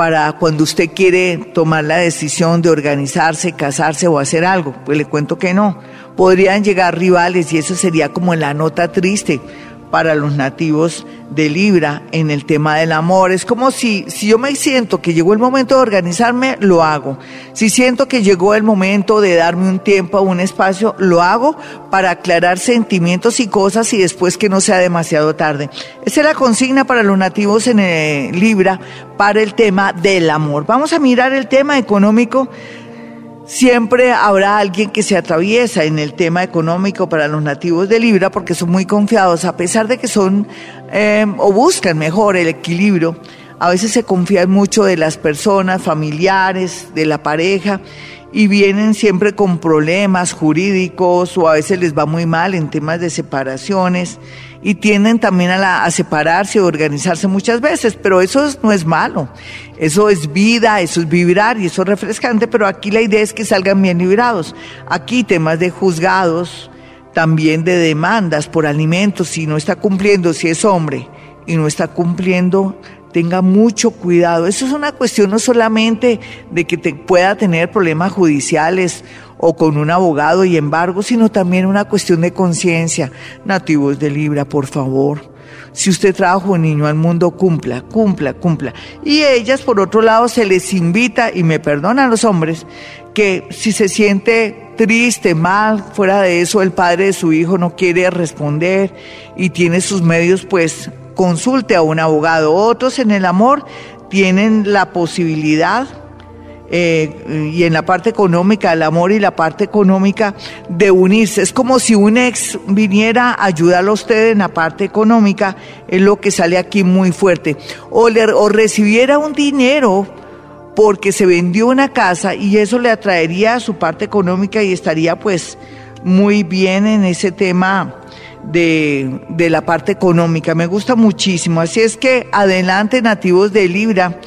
para cuando usted quiere tomar la decisión de organizarse, casarse o hacer algo. Pues le cuento que no. Podrían llegar rivales y eso sería como la nota triste para los nativos de Libra en el tema del amor. Es como si, si yo me siento que llegó el momento de organizarme, lo hago. Si siento que llegó el momento de darme un tiempo, un espacio, lo hago para aclarar sentimientos y cosas y después que no sea demasiado tarde. Esa es la consigna para los nativos en eh, Libra para el tema del amor. Vamos a mirar el tema económico Siempre habrá alguien que se atraviesa en el tema económico para los nativos de Libra porque son muy confiados, a pesar de que son eh, o buscan mejor el equilibrio. A veces se confían mucho de las personas, familiares, de la pareja y vienen siempre con problemas jurídicos o a veces les va muy mal en temas de separaciones y tienden también a, separarse o organizarse muchas veces, pero eso no es malo, eso es vida, eso es vibrar y eso es refrescante, pero aquí la idea es que salgan bien librados. Aquí temas de juzgados, también de demandas por alimentos, si no está cumpliendo, si es hombre y no está cumpliendo, tenga mucho cuidado. Eso es una cuestión no solamente de que te pueda tener problemas judiciales o con un abogado y embargo, sino también una cuestión de conciencia. Nativos de Libra, por favor. Si usted trajo un niño al mundo, cumpla, cumpla, cumpla. Y ellas, por otro lado, se les invita, y me perdonan los hombres, que si se siente triste, mal, fuera de eso, el padre de su hijo no quiere responder y tiene sus medios, pues consulte a un abogado. Otros en el amor tienen la posibilidad eh, y en la parte económica, el amor y la parte económica de unirse. Es como si un ex viniera a ayudarlo a usted en la parte económica, es lo que sale aquí muy fuerte. O, le, o recibiera un dinero porque se vendió una casa y eso le atraería a su parte económica y estaría pues muy bien en ese tema de, de la parte económica. Me gusta muchísimo. Así es que adelante nativos de Libra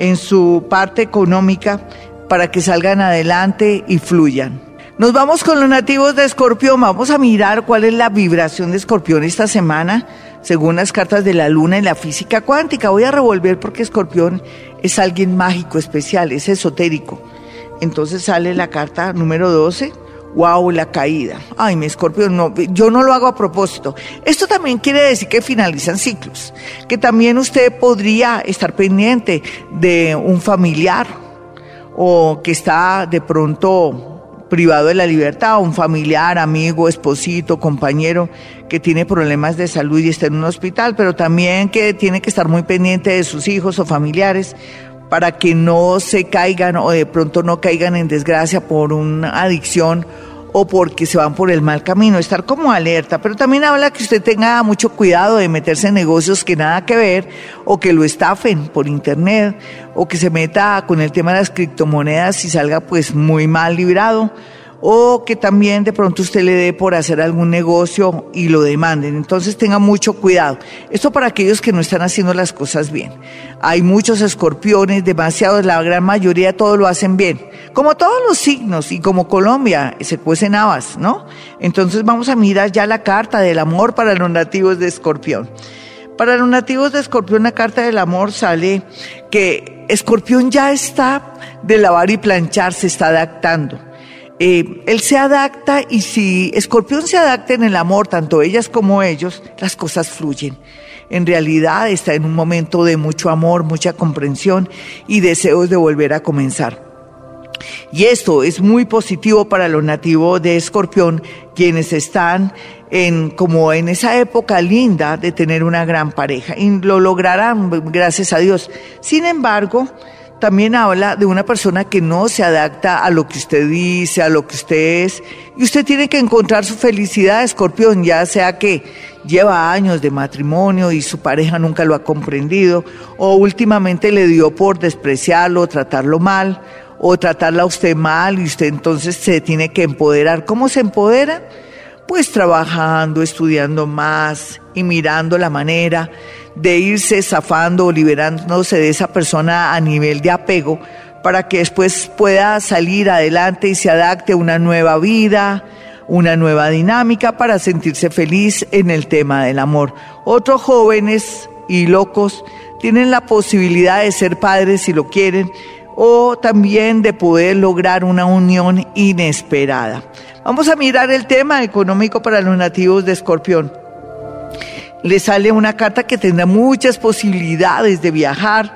en su parte económica para que salgan adelante y fluyan. Nos vamos con los nativos de Escorpión. Vamos a mirar cuál es la vibración de Escorpión esta semana, según las cartas de la luna en la física cuántica. Voy a revolver porque Escorpión es alguien mágico, especial, es esotérico. Entonces sale la carta número 12 wow, la caída. Ay, mi escorpio, no, yo no lo hago a propósito. Esto también quiere decir que finalizan ciclos, que también usted podría estar pendiente de un familiar o que está de pronto privado de la libertad, un familiar, amigo, esposito, compañero que tiene problemas de salud y está en un hospital, pero también que tiene que estar muy pendiente de sus hijos o familiares para que no se caigan o de pronto no caigan en desgracia por una adicción o porque se van por el mal camino, estar como alerta, pero también habla que usted tenga mucho cuidado de meterse en negocios que nada que ver o que lo estafen por internet o que se meta con el tema de las criptomonedas y salga pues muy mal librado o que también de pronto usted le dé por hacer algún negocio y lo demanden. Entonces tenga mucho cuidado. Esto para aquellos que no están haciendo las cosas bien. Hay muchos escorpiones, demasiados, la gran mayoría todos lo hacen bien. Como todos los signos y como Colombia se cuecen habas, ¿no? Entonces vamos a mirar ya la carta del amor para los nativos de escorpión. Para los nativos de escorpión la carta del amor sale que escorpión ya está de lavar y planchar, se está adaptando eh, él se adapta y si Escorpión se adapta en el amor, tanto ellas como ellos, las cosas fluyen. En realidad está en un momento de mucho amor, mucha comprensión y deseos de volver a comenzar. Y esto es muy positivo para los nativos de Escorpión, quienes están en como en esa época linda de tener una gran pareja y lo lograrán gracias a Dios. Sin embargo, también habla de una persona que no se adapta a lo que usted dice, a lo que usted es, y usted tiene que encontrar su felicidad, escorpión, ya sea que lleva años de matrimonio y su pareja nunca lo ha comprendido, o últimamente le dio por despreciarlo, tratarlo mal, o tratarla a usted mal, y usted entonces se tiene que empoderar. ¿Cómo se empodera? Pues trabajando, estudiando más y mirando la manera de irse zafando o liberándose de esa persona a nivel de apego para que después pueda salir adelante y se adapte a una nueva vida, una nueva dinámica para sentirse feliz en el tema del amor. Otros jóvenes y locos tienen la posibilidad de ser padres si lo quieren o también de poder lograr una unión inesperada. Vamos a mirar el tema económico para los nativos de Escorpión. Le sale una carta que tendrá muchas posibilidades de viajar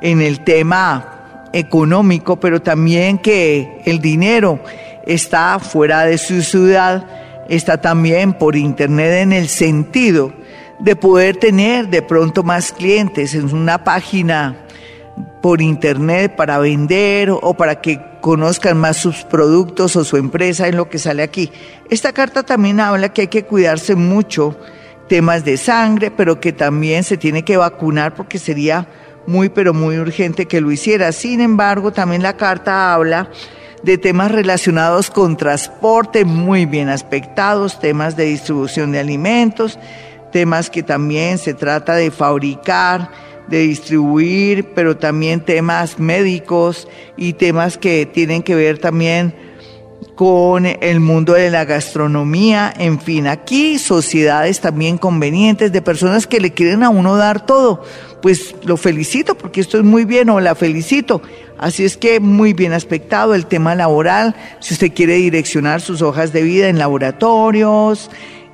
en el tema económico, pero también que el dinero está fuera de su ciudad, está también por internet en el sentido de poder tener de pronto más clientes en una página por internet para vender o para que conozcan más sus productos o su empresa en lo que sale aquí. Esta carta también habla que hay que cuidarse mucho temas de sangre, pero que también se tiene que vacunar porque sería muy, pero muy urgente que lo hiciera. Sin embargo, también la carta habla de temas relacionados con transporte muy bien aspectados, temas de distribución de alimentos, temas que también se trata de fabricar, de distribuir, pero también temas médicos y temas que tienen que ver también con el mundo de la gastronomía, en fin, aquí sociedades también convenientes de personas que le quieren a uno dar todo. Pues lo felicito porque esto es muy bien o la felicito. Así es que muy bien aspectado el tema laboral, si usted quiere direccionar sus hojas de vida en laboratorios,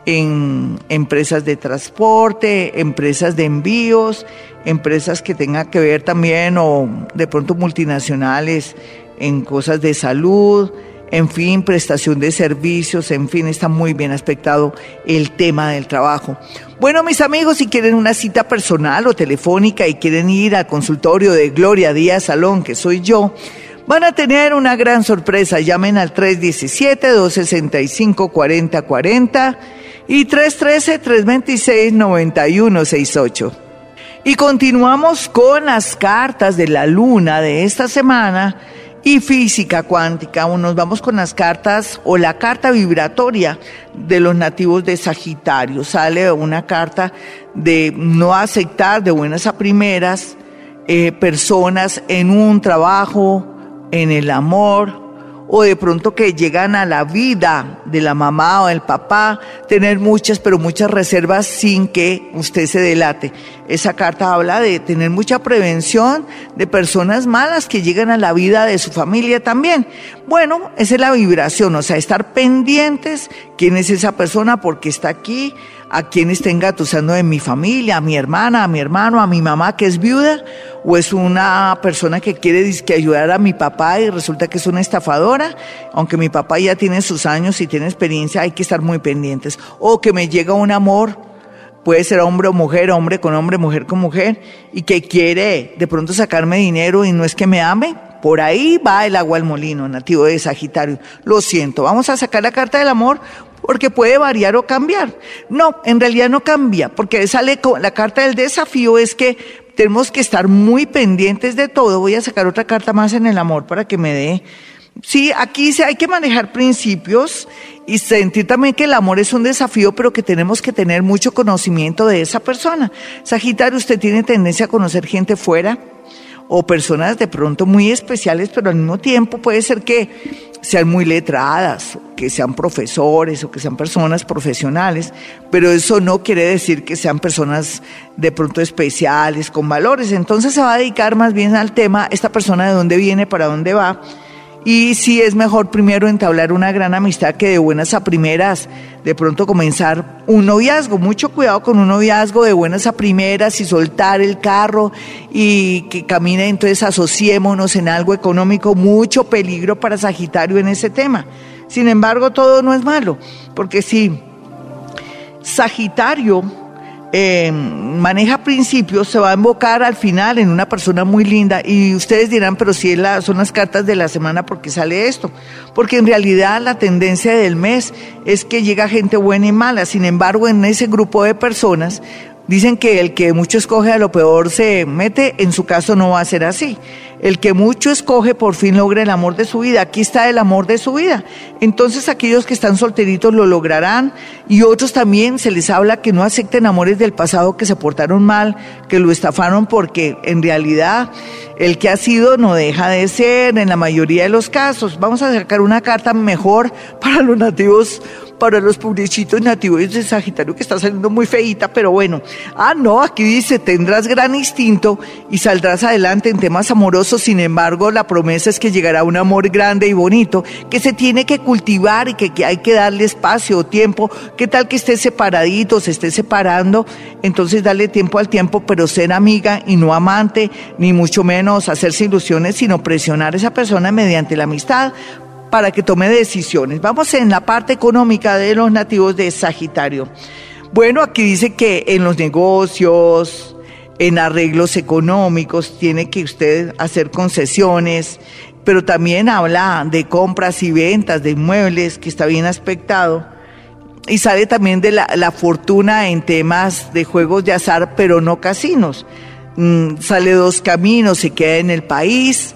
en empresas de transporte, empresas de envíos, empresas que tengan que ver también o de pronto multinacionales en cosas de salud, en fin, prestación de servicios, en fin, está muy bien aspectado el tema del trabajo. Bueno, mis amigos, si quieren una cita personal o telefónica y quieren ir al consultorio de Gloria Díaz Salón, que soy yo, van a tener una gran sorpresa. Llamen al 317-265-4040 y 313-326-9168. Y continuamos con las cartas de la luna de esta semana y física cuántica. Nos vamos con las cartas o la carta vibratoria de los nativos de Sagitario. Sale una carta de no aceptar de buenas a primeras eh, personas en un trabajo, en el amor, o de pronto que llegan a la vida de la mamá o del papá, tener muchas, pero muchas reservas sin que usted se delate. Esa carta habla de tener mucha prevención de personas malas que llegan a la vida de su familia también. Bueno, esa es la vibración, o sea, estar pendientes quién es esa persona, porque está aquí, a quien está engatusando de mi familia, a mi hermana, a mi hermano, a mi mamá que es viuda, o es una persona que quiere que ayudar a mi papá y resulta que es una estafadora, aunque mi papá ya tiene sus años y tiene experiencia, hay que estar muy pendientes. O que me llega un amor, puede ser hombre o mujer, hombre con hombre, mujer con mujer, y que quiere de pronto sacarme dinero y no es que me ame. Por ahí va el agua al molino, nativo de Sagitario. Lo siento, vamos a sacar la carta del amor porque puede variar o cambiar. No, en realidad no cambia, porque sale la carta del desafío es que tenemos que estar muy pendientes de todo. Voy a sacar otra carta más en el amor para que me dé. Sí, aquí hay que manejar principios y sentir también que el amor es un desafío, pero que tenemos que tener mucho conocimiento de esa persona. Sagitario, usted tiene tendencia a conocer gente fuera o personas de pronto muy especiales, pero al mismo tiempo puede ser que sean muy letradas, que sean profesores o que sean personas profesionales, pero eso no quiere decir que sean personas de pronto especiales, con valores. Entonces se va a dedicar más bien al tema, esta persona de dónde viene, para dónde va, y si es mejor primero entablar una gran amistad que de buenas a primeras, de pronto comenzar un noviazgo. Mucho cuidado con un noviazgo de buenas a primeras y soltar el carro y que camine, entonces asociémonos en algo económico. Mucho peligro para Sagitario en ese tema. Sin embargo, todo no es malo, porque si Sagitario eh, maneja principios, se va a invocar al final en una persona muy linda y ustedes dirán, pero si son las cartas de la semana, ¿por qué sale esto? Porque en realidad la tendencia del mes es que llega gente buena y mala, sin embargo en ese grupo de personas Dicen que el que mucho escoge a lo peor se mete, en su caso no va a ser así. El que mucho escoge por fin logra el amor de su vida. Aquí está el amor de su vida. Entonces aquellos que están solteritos lo lograrán y otros también se les habla que no acepten amores del pasado que se portaron mal, que lo estafaron porque en realidad el que ha sido no deja de ser en la mayoría de los casos. Vamos a sacar una carta mejor para los nativos para los pobrecitos nativos de Sagitario que está saliendo muy feita, pero bueno. Ah, no, aquí dice, tendrás gran instinto y saldrás adelante en temas amorosos, sin embargo, la promesa es que llegará un amor grande y bonito que se tiene que cultivar y que, hay que darle espacio o tiempo. ¿Qué tal que esté separadito, se esté separando? Entonces darle tiempo al tiempo, pero ser amiga y no amante, ni mucho menos hacerse ilusiones, sino presionar a esa persona mediante la amistad para que tome decisiones. Vamos en la parte económica de los nativos de Sagitario. Bueno, aquí dice que en los negocios, en arreglos económicos, tiene que usted hacer concesiones, pero también habla de compras y ventas de inmuebles, que está bien aspectado. Y sale también de la, fortuna en temas de juegos de azar, pero no casinos. Mm, sale dos caminos, se queda en el país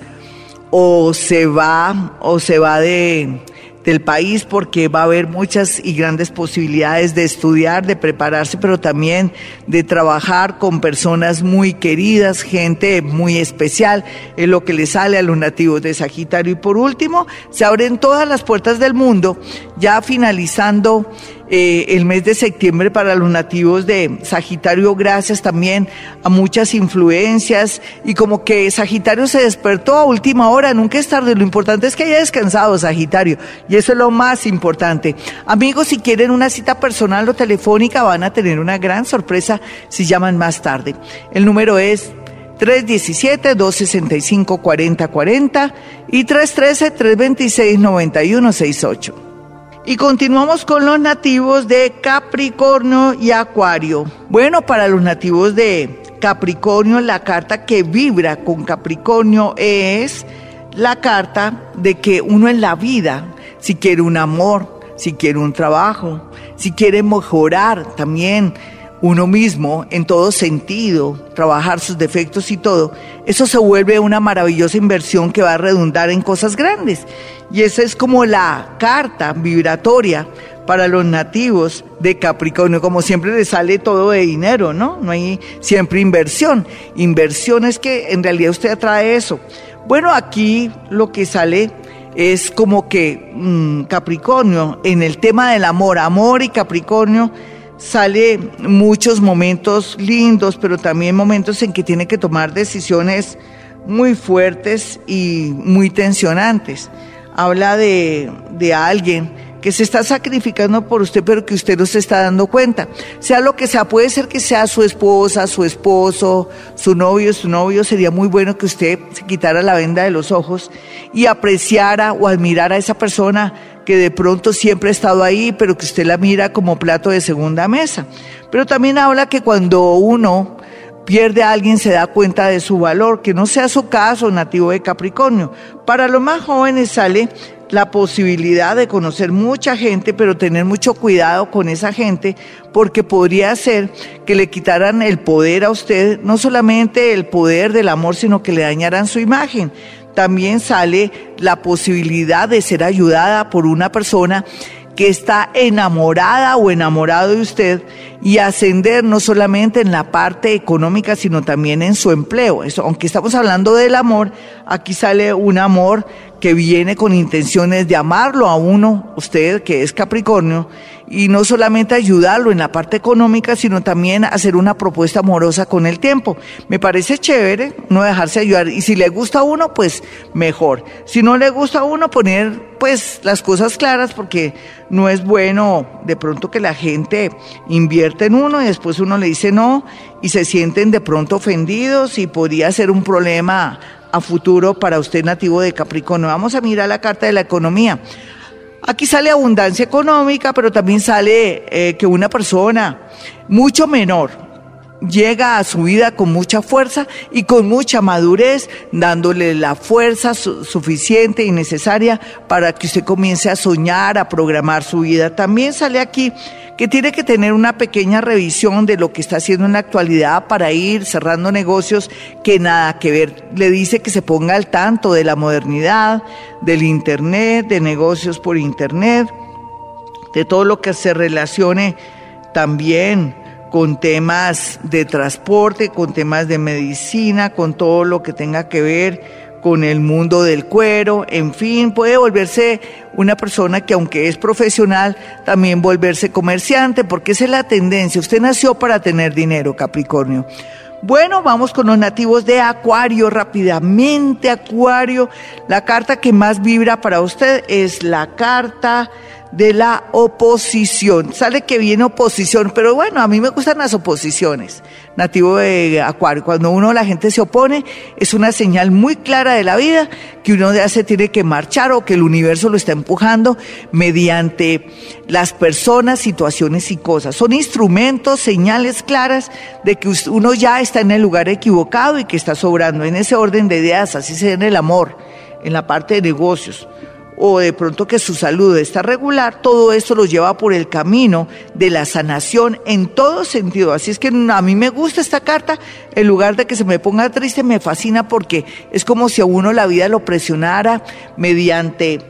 o se va o se va de, del país porque va a haber muchas y grandes posibilidades de estudiar, de prepararse, pero también de trabajar con personas muy queridas, gente muy especial, es lo que le sale a los nativos de Sagitario. Y por último, se abren todas las puertas del mundo, ya finalizando eh, el mes de septiembre para los nativos de Sagitario, gracias también a muchas influencias y como que Sagitario se despertó a última hora, nunca es tarde, lo importante es que haya descansado Sagitario y eso es lo más importante. Amigos, si quieren una cita personal o telefónica van a tener una gran sorpresa si llaman más tarde. El número es 317-265-4040 y 313-326-9168. Y continuamos con los nativos de Capricornio y Acuario. Bueno, para los nativos de Capricornio, la carta que vibra con Capricornio es la carta de que uno en la vida, si quiere un amor, si quiere un trabajo, si quiere mejorar también uno mismo en todo sentido, trabajar sus defectos y todo, eso se vuelve una maravillosa inversión que va a redundar en cosas grandes. Y esa es como la carta vibratoria para los nativos de Capricornio. Como siempre le sale todo de dinero, ¿no? No hay siempre inversión. Inversión es que en realidad usted atrae eso. Bueno, aquí lo que sale es como que mm, Capricornio, en el tema del amor, amor y Capricornio, sale muchos momentos lindos, pero también momentos en que tiene que tomar decisiones muy fuertes y muy tensionantes. Habla de, de alguien que se está sacrificando por usted, pero que usted no se está dando cuenta. Sea lo que sea, puede ser que sea su esposa, su esposo, su novio, su novio, sería muy bueno que usted se quitara la venda de los ojos y apreciara o admirara a esa persona que de pronto siempre ha estado ahí, pero que usted la mira como plato de segunda mesa. Pero también habla que cuando uno pierde a alguien se da cuenta de su valor, que no sea su caso nativo de Capricornio. Para los más jóvenes sale la posibilidad de conocer mucha gente, pero tener mucho cuidado con esa gente, porque podría ser que le quitaran el poder a usted, no solamente el poder del amor, sino que le dañaran su imagen también sale la posibilidad de ser ayudada por una persona que está enamorada o enamorado de usted y ascender no solamente en la parte económica, sino también en su empleo. Eso, aunque estamos hablando del amor, aquí sale un amor que viene con intenciones de amarlo a uno, usted que es Capricornio, y no solamente ayudarlo en la parte económica, sino también hacer una propuesta amorosa con el tiempo. Me parece chévere no dejarse ayudar y si le gusta a uno, pues mejor. Si no le gusta a uno, poner pues las cosas claras porque no es bueno de pronto que la gente invierte en uno y después uno le dice no y se sienten de pronto ofendidos y podría ser un problema a futuro para usted nativo de Capricornio. Vamos a mirar la carta de la economía. Aquí sale abundancia económica, pero también sale eh, que una persona mucho menor llega a su vida con mucha fuerza y con mucha madurez, dándole la fuerza suficiente y necesaria para que usted comience a soñar, a programar su vida. También sale aquí que tiene que tener una pequeña revisión de lo que está haciendo en la actualidad para ir cerrando negocios que nada que ver. Le dice que se ponga al tanto de la modernidad, del Internet, de negocios por Internet, de todo lo que se relacione también con temas de transporte, con temas de medicina, con todo lo que tenga que ver con el mundo del cuero, en fin, puede volverse una persona que aunque es profesional, también volverse comerciante, porque esa es la tendencia. Usted nació para tener dinero, Capricornio. Bueno, vamos con los nativos de Acuario rápidamente. Acuario, la carta que más vibra para usted es la carta de la oposición. Sale que viene oposición, pero bueno, a mí me gustan las oposiciones. Nativo de Acuario, cuando uno, la gente se opone, es una señal muy clara de la vida que uno ya se tiene que marchar o que el universo lo está empujando mediante las personas, situaciones y cosas. Son instrumentos, señales claras de que uno ya está en el lugar equivocado y que está sobrando. En ese orden de ideas, así se en el amor, en la parte de negocios o de pronto que su salud está regular, todo esto lo lleva por el camino de la sanación en todo sentido. Así es que a mí me gusta esta carta, en lugar de que se me ponga triste, me fascina porque es como si a uno la vida lo presionara mediante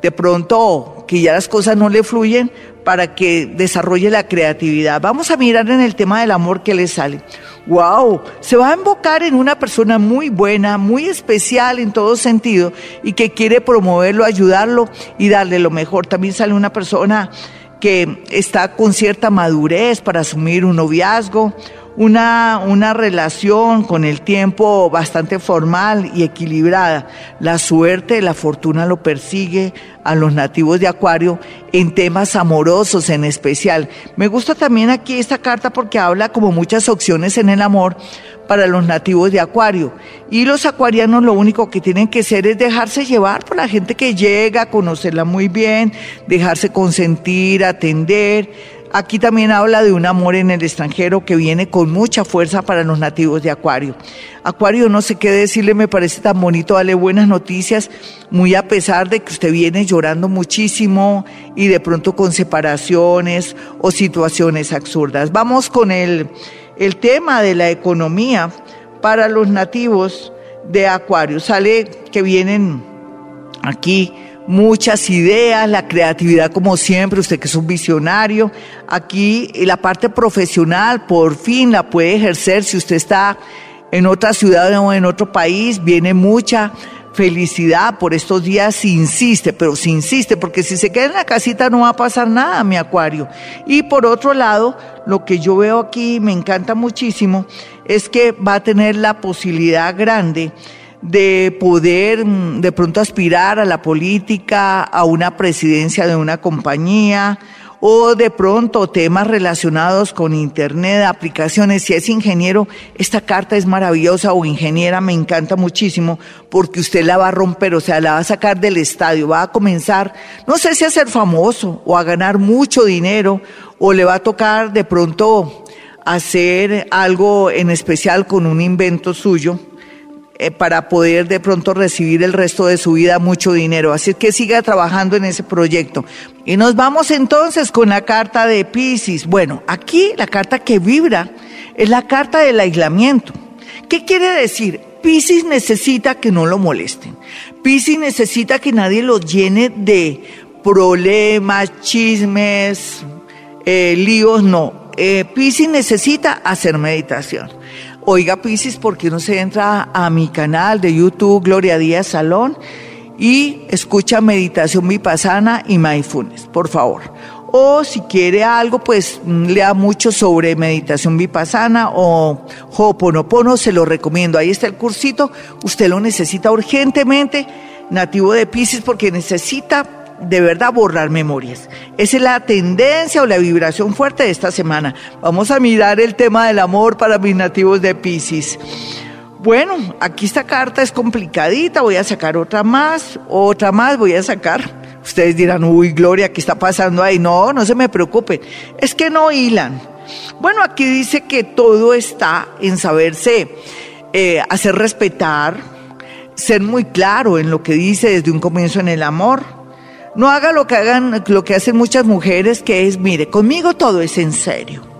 de pronto que ya las cosas no le fluyen para que desarrolle la creatividad. Vamos a mirar en el tema del amor que le sale wow, se va a invocar en una persona muy buena, muy especial en todo sentido y que quiere promoverlo, ayudarlo y darle lo mejor. También sale una persona que está con cierta madurez para asumir un noviazgo, una, una relación con el tiempo bastante formal y equilibrada. La suerte, la fortuna lo persigue a los nativos de Acuario en temas amorosos en especial. Me gusta también aquí esta carta porque habla como muchas opciones en el amor para los nativos de Acuario. Y los acuarianos lo único que tienen que hacer es dejarse llevar por la gente que llega, conocerla muy bien, dejarse consentir, atender Aquí también habla de un amor en el extranjero que viene con mucha fuerza para los nativos de Acuario. Acuario, no sé qué decirle, me parece tan bonito darle buenas noticias, muy a pesar de que usted viene llorando muchísimo y de pronto con separaciones o situaciones absurdas. Vamos con el, el tema de la economía para los nativos de Acuario. Sale que vienen aquí muchas ideas, la creatividad como siempre, usted que es un visionario. Aquí la parte profesional por fin la puede ejercer si usted está en otra ciudad o en otro país, viene mucha felicidad por estos días si insiste, pero si insiste, porque si se queda en la casita no va a pasar nada, mi acuario. Y por otro lado, lo que yo veo aquí, me encanta muchísimo, es que va a tener la posibilidad grande de poder mm, de pronto aspirar a la política, a una presidencia de una compañía o de pronto temas relacionados con internet, aplicaciones. Si es ingeniero, esta carta es maravillosa o ingeniera, me encanta muchísimo porque usted la va a romper, o sea, la va a sacar del estadio, va a comenzar, no sé si a ser famoso o a ganar mucho dinero o le va a tocar de pronto hacer algo en especial con un invento suyo eh, para poder de pronto recibir el resto de su vida mucho dinero. Así que siga trabajando en ese proyecto. Y nos vamos entonces con la carta de Pisces. Bueno, aquí la carta que vibra es la carta del aislamiento. ¿Qué quiere decir? Pisces necesita que no lo molesten. Pisces necesita que nadie lo llene de problemas, chismes, eh, líos, no. Eh, Pisces necesita hacer meditación. Oiga Piscis, ¿por qué no se entra a mi canal de YouTube Gloria Díaz Salón y escucha meditación vipassana y mindfulness, por favor? O si quiere algo, pues mm, lea mucho sobre meditación vipassana o Ho'oponopono, se lo recomiendo. Ahí está el cursito, usted lo necesita urgentemente, nativo de Piscis, porque necesita de verdad borrar memorias. Esa es la tendencia o la vibración fuerte de esta semana. Vamos a mirar el tema del amor para mis nativos de Pisces. Bueno, aquí esta carta es complicadita, voy a sacar otra más, otra más voy a sacar, Ustedes dirán, uy, Gloria, ¿qué está pasando ahí? No, no se me preocupen. Es que no hilan. Bueno, aquí dice que todo está en saberse eh, hacer respetar, ser muy claro en lo que dice desde un comienzo en el amor. No haga lo que hagan, lo que hacen muchas mujeres, que es, mire, conmigo todo es en serio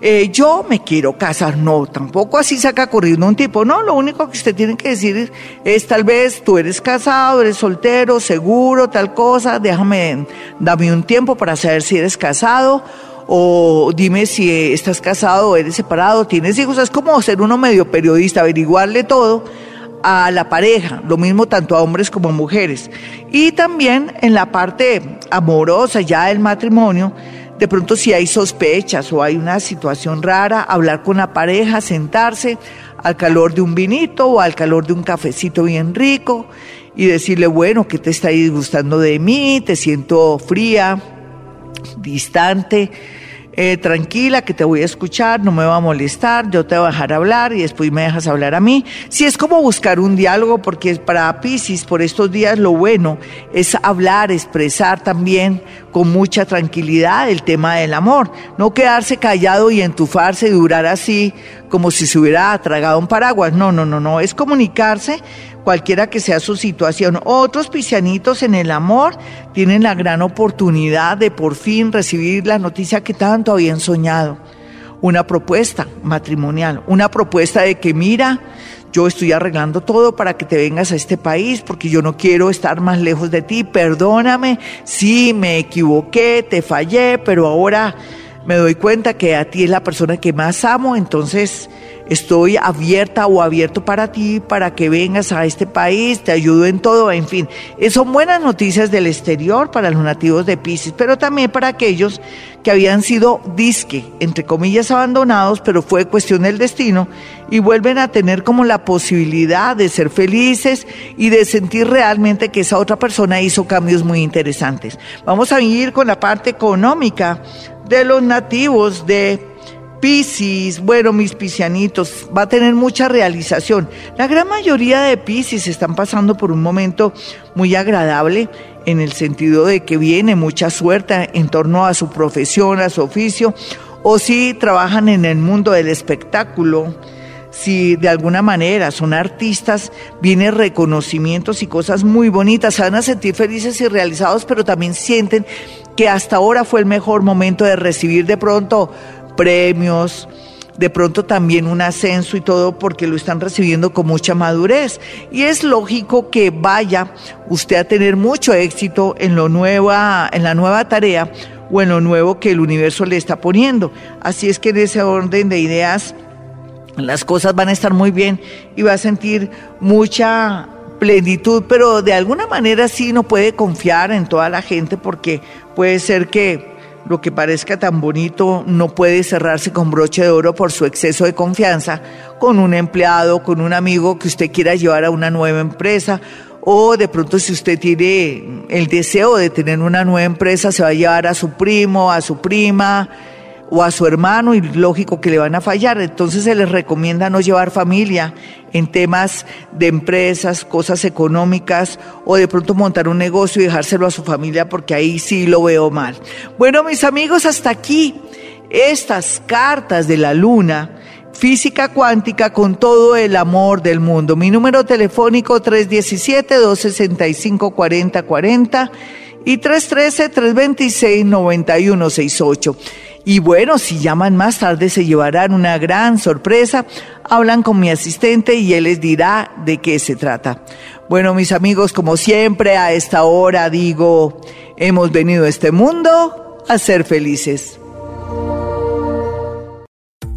eh, yo me quiero casar. No, tampoco así saca corriendo un tipo. No, lo único que usted tiene que decir es, tal vez tú eres casado, eres soltero, seguro, tal cosa. Déjame, dame un tiempo para saber si eres casado o dime si estás casado o eres separado, tienes hijos. Es como ser uno medio periodista, averiguarle todo a la pareja, lo mismo tanto a hombres como a mujeres. Y también en la parte amorosa, ya del matrimonio, de pronto si hay sospechas o hay una situación rara, hablar con la pareja, sentarse al calor de un vinito o al calor de un cafecito bien rico y decirle, bueno, ¿qué te está disgustando de mí? Te siento fría, distante eh, tranquila, que te voy a escuchar, no me va a molestar, yo te voy a dejar hablar y después me dejas hablar a mí. Si es como buscar un diálogo, porque para Pisces por estos días lo bueno es hablar, expresar también con mucha tranquilidad el tema del amor, no quedarse callado y entufarse y durar así como si se hubiera tragado un paraguas. No, no, no, no, es comunicarse cualquiera que sea su situación. Otros piscianitos en el amor tienen la gran oportunidad de por fin recibir la noticia que tanto habían soñado. Una propuesta matrimonial, una propuesta de que mira, yo estoy arreglando todo para que te vengas a este país porque yo no quiero estar más lejos de ti, perdóname, sí, me equivoqué, te fallé, pero ahora me doy cuenta que a ti es la persona que más amo, entonces estoy abierta o abierto para ti, para que vengas a este país, te ayudo en todo, en fin. Eh, son buenas noticias del exterior para los nativos de Pisces, pero también para aquellos que habían sido disque, entre comillas, abandonados, pero fue cuestión del destino, y vuelven a tener como la posibilidad de ser felices y de sentir realmente que esa otra persona hizo cambios muy interesantes. Vamos a ir con la parte económica de los nativos de Piscis, bueno, mis piscianitos, va a tener mucha realización. La gran mayoría de Piscis están pasando por un momento muy agradable en el sentido de que viene mucha suerte en torno a su profesión, a su oficio, o si trabajan en el mundo del espectáculo, si de alguna manera son artistas, vienen reconocimientos y cosas muy bonitas, se van a sentir felices y realizados, pero también sienten que hasta ahora fue el mejor momento de recibir de pronto premios, de pronto también un ascenso y todo porque lo están recibiendo con mucha madurez. Y es lógico que vaya usted a tener mucho éxito en, lo nueva, en la nueva tarea o en lo nuevo que el universo le está poniendo. Así es que en ese orden de ideas las cosas van a estar muy bien y va a sentir mucha plenitud, pero de alguna manera sí no puede confiar en toda la gente porque puede ser que lo que parezca tan bonito no puede cerrarse con broche de oro por su exceso de confianza con un empleado, con un amigo que usted quiera llevar a una nueva empresa o de pronto si usted tiene el deseo de tener una nueva empresa se va a llevar a su primo, a su prima, o a su hermano y lógico que le van a fallar. Entonces se les recomienda no llevar familia en temas de empresas, cosas económicas o de pronto montar un negocio y dejárselo a su familia porque ahí sí lo veo mal. Bueno, mis amigos, hasta aquí estas cartas de la luna. Física cuántica con todo el amor del mundo. Mi número telefónico 317-265-4040 y 313-326-9168. Y bueno, si llaman más tarde se llevarán una gran sorpresa. Hablan con mi asistente y él les dirá de qué se trata. Bueno, mis amigos, como siempre a esta hora digo, hemos venido a este mundo a ser felices.